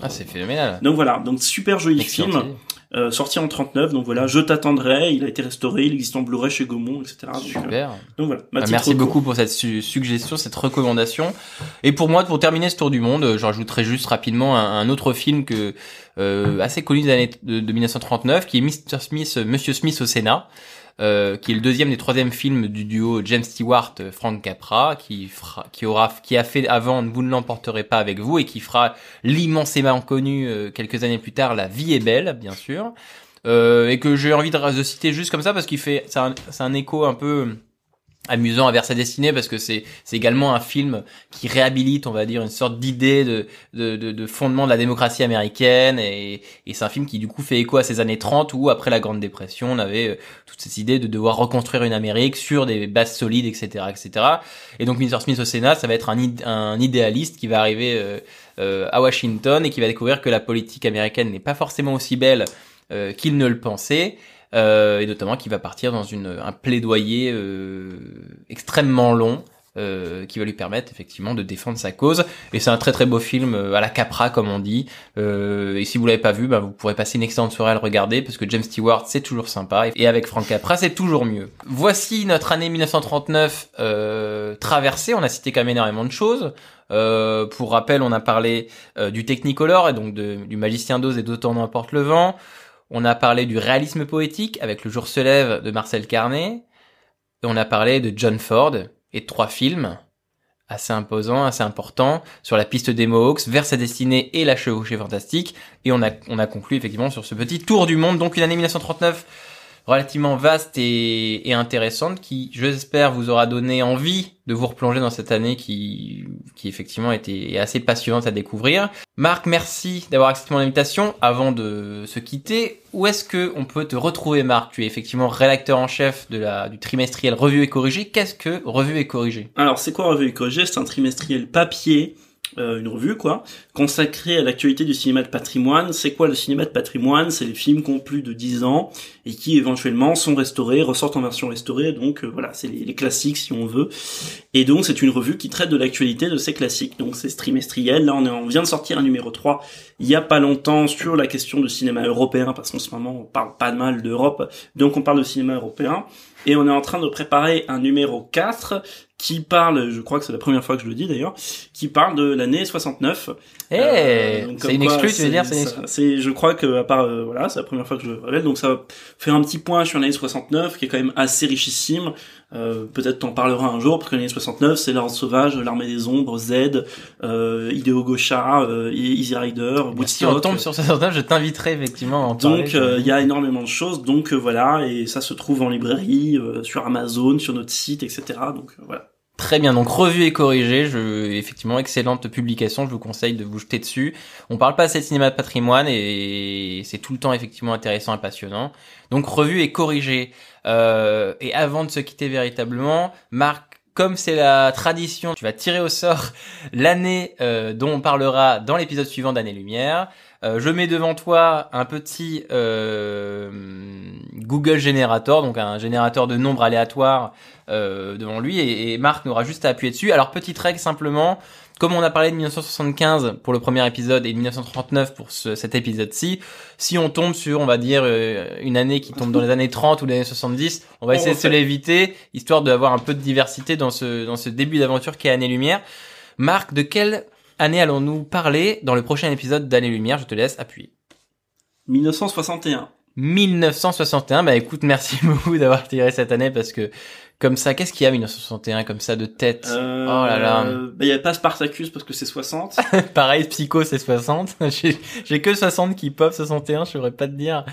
Ah, c'est phénoménal. Donc voilà, donc super joli Excellent film. Euh, sorti en 39, donc voilà, je t'attendrai, il a été restauré, il existe en Blu-ray chez Gaumont, etc. Donc, euh, Super. donc voilà, ma Ah, merci beaucoup pour cette su- suggestion, cette recommandation. Et pour moi, pour terminer ce tour du monde, euh, je rajouterai juste rapidement un, un autre film que euh, assez connu des années de, de 1939, qui est Mr. Smith, Monsieur Smith au Sénat. Euh, qui est le deuxième des troisième films du duo James Stewart euh, Frank Capra, qui fera, qui aura, qui a fait avant Vous ne l'emporterez pas avec vous et qui fera l'immensément connu euh, quelques années plus tard La vie est belle, bien sûr, euh, et que j'ai envie de, de citer juste comme ça parce qu'il fait, c'est un, c'est un écho un peu amusant à vers sa destinée parce que c'est c'est également un film qui réhabilite on va dire une sorte d'idée de, de, de, de fondement de la démocratie américaine et, et c'est un film qui du coup fait écho à ces années 30 où après la Grande Dépression on avait euh, toutes ces idées de devoir reconstruire une Amérique sur des bases solides etc etc et donc Mr. Smith au Sénat ça va être un, un idéaliste qui va arriver euh, euh, à Washington et qui va découvrir que la politique américaine n'est pas forcément aussi belle euh, qu'il ne le pensait euh, et notamment qui va partir dans une, un plaidoyer euh, extrêmement long euh, qui va lui permettre effectivement de défendre sa cause. Et c'est un très très beau film euh, à la Capra comme on dit. Euh, et si vous l'avez pas vu, bah, vous pourrez passer une excellente soirée à le regarder parce que James Stewart c'est toujours sympa et avec Frank Capra c'est toujours mieux. Voici notre année 1939 euh, traversée. On a cité quand même énormément de choses. Pour rappel, on a parlé du Technicolor et donc du Magicien d'Oz et d'Autant n'importe le vent. On a parlé du réalisme poétique avec Le jour se lève de Marcel Carnet. Et on a parlé de John Ford et trois films assez imposants, assez importants sur la piste des Mohawks, vers sa destinée et la chevauchée fantastique. Et on a, on a conclu effectivement sur ce petit tour du monde. Donc une année 1939 relativement vaste et, intéressante qui, j'espère, vous aura donné envie de vous replonger dans cette année qui, qui effectivement était assez passionnante à découvrir. Marc, merci d'avoir accepté mon invitation. Avant de se quitter, où est-ce que on peut te retrouver, Marc? Tu es effectivement rédacteur en chef de la, du trimestriel Revue et Corrigé. Qu'est-ce que Revue et Corrigé Alors, c'est quoi Revue et Corrigé C'est un trimestriel papier, euh, une revue quoi, consacrée à l'actualité du cinéma de patrimoine. C'est quoi le cinéma de patrimoine? C'est les films qui ont plus de 10 ans et qui éventuellement sont restaurés, ressortent en version restaurée. Donc euh, voilà, c'est les, classiques si on veut. Et donc c'est une revue qui traite de l'actualité de ces classiques. Donc c'est ce trimestriel. Là on, vient de sortir un numéro 3 il y a pas longtemps sur la question du cinéma européen parce qu'en ce moment on parle pas mal d'Europe. Donc on parle de cinéma européen. Et on est en train de préparer un numéro 4 qui parle, je crois que c'est la première fois que je le dis d'ailleurs, qui parle de l'année 69. Eh, Euh, donc c'est une exclue, tu veux dire, c'est je crois que à part, euh, voilà, c'est la première fois que je le révèle, donc ça va faire un petit point sur l'année 69 qui est quand même assez richissime. Euh, peut-être t'en parleras un jour parce que l'année 69 c'est l'ordre sauvage, l'armée des ombres, Z, euh, Hideo Gosha, euh, Easy Rider, Si on Woodstock. tombe sur ce sortage, je t'inviterai effectivement à en. Donc euh, il y a énormément de choses, donc euh, voilà, et ça se trouve en librairie, euh, sur Amazon, sur notre site, etc. Donc voilà. Très bien, donc revue et corrigée, je, effectivement excellente publication, je vous conseille de vous jeter dessus. On parle pas assez de cinéma de patrimoine et c'est tout le temps effectivement intéressant et passionnant. Donc revue et corrigée. Euh, et avant de se quitter véritablement, Marc, comme c'est la tradition, tu vas tirer au sort l'année euh, dont on parlera dans l'épisode suivant d'Année Lumière. Euh, je mets devant toi un petit euh, Google Generator, donc un générateur de nombres aléatoires devant lui, et, et Marc n'aura juste à appuyer dessus. Alors petite règle simplement, comme on a parlé de 1975 pour le premier épisode et de 1939 pour ce- cet épisode-ci, si on tombe sur, on va dire, euh, une année qui tombe dans les années 30 ou les années 70, on va On essayer de se l'éviter, histoire d'avoir un peu de diversité dans ce, dans ce début d'aventure qui est Année Lumière. Marc, de quelle année allons-nous parler dans le prochain épisode d'Année Lumière? Je te laisse appuyer. 1961. 1961, bah écoute, merci beaucoup d'avoir tiré cette année parce que comme ça, qu'est-ce qu'il y a 1961 comme ça de tête? Euh, Oh là là. bah, il y a pas Spartacus parce que c'est 60. Pareil, Psycho c'est 60. J'ai j'ai que 60 qui pop, 61, je saurais pas te dire.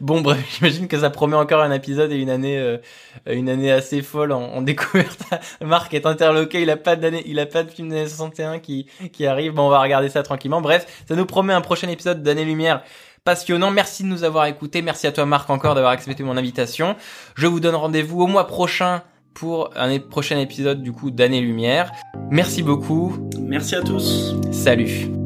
Bon bref, j'imagine que ça promet encore un épisode et une année, euh, une année assez folle en, en découverte. Marc est interloqué, il a pas d'année, il a pas de film d'année 61 qui qui arrive. Bon, on va regarder ça tranquillement. Bref, ça nous promet un prochain épisode d'année lumière. Passionnant, merci de nous avoir écoutés, merci à toi Marc encore d'avoir accepté mon invitation. Je vous donne rendez-vous au mois prochain pour un prochain épisode du coup d'année lumière. Merci beaucoup, Merci à tous. salut.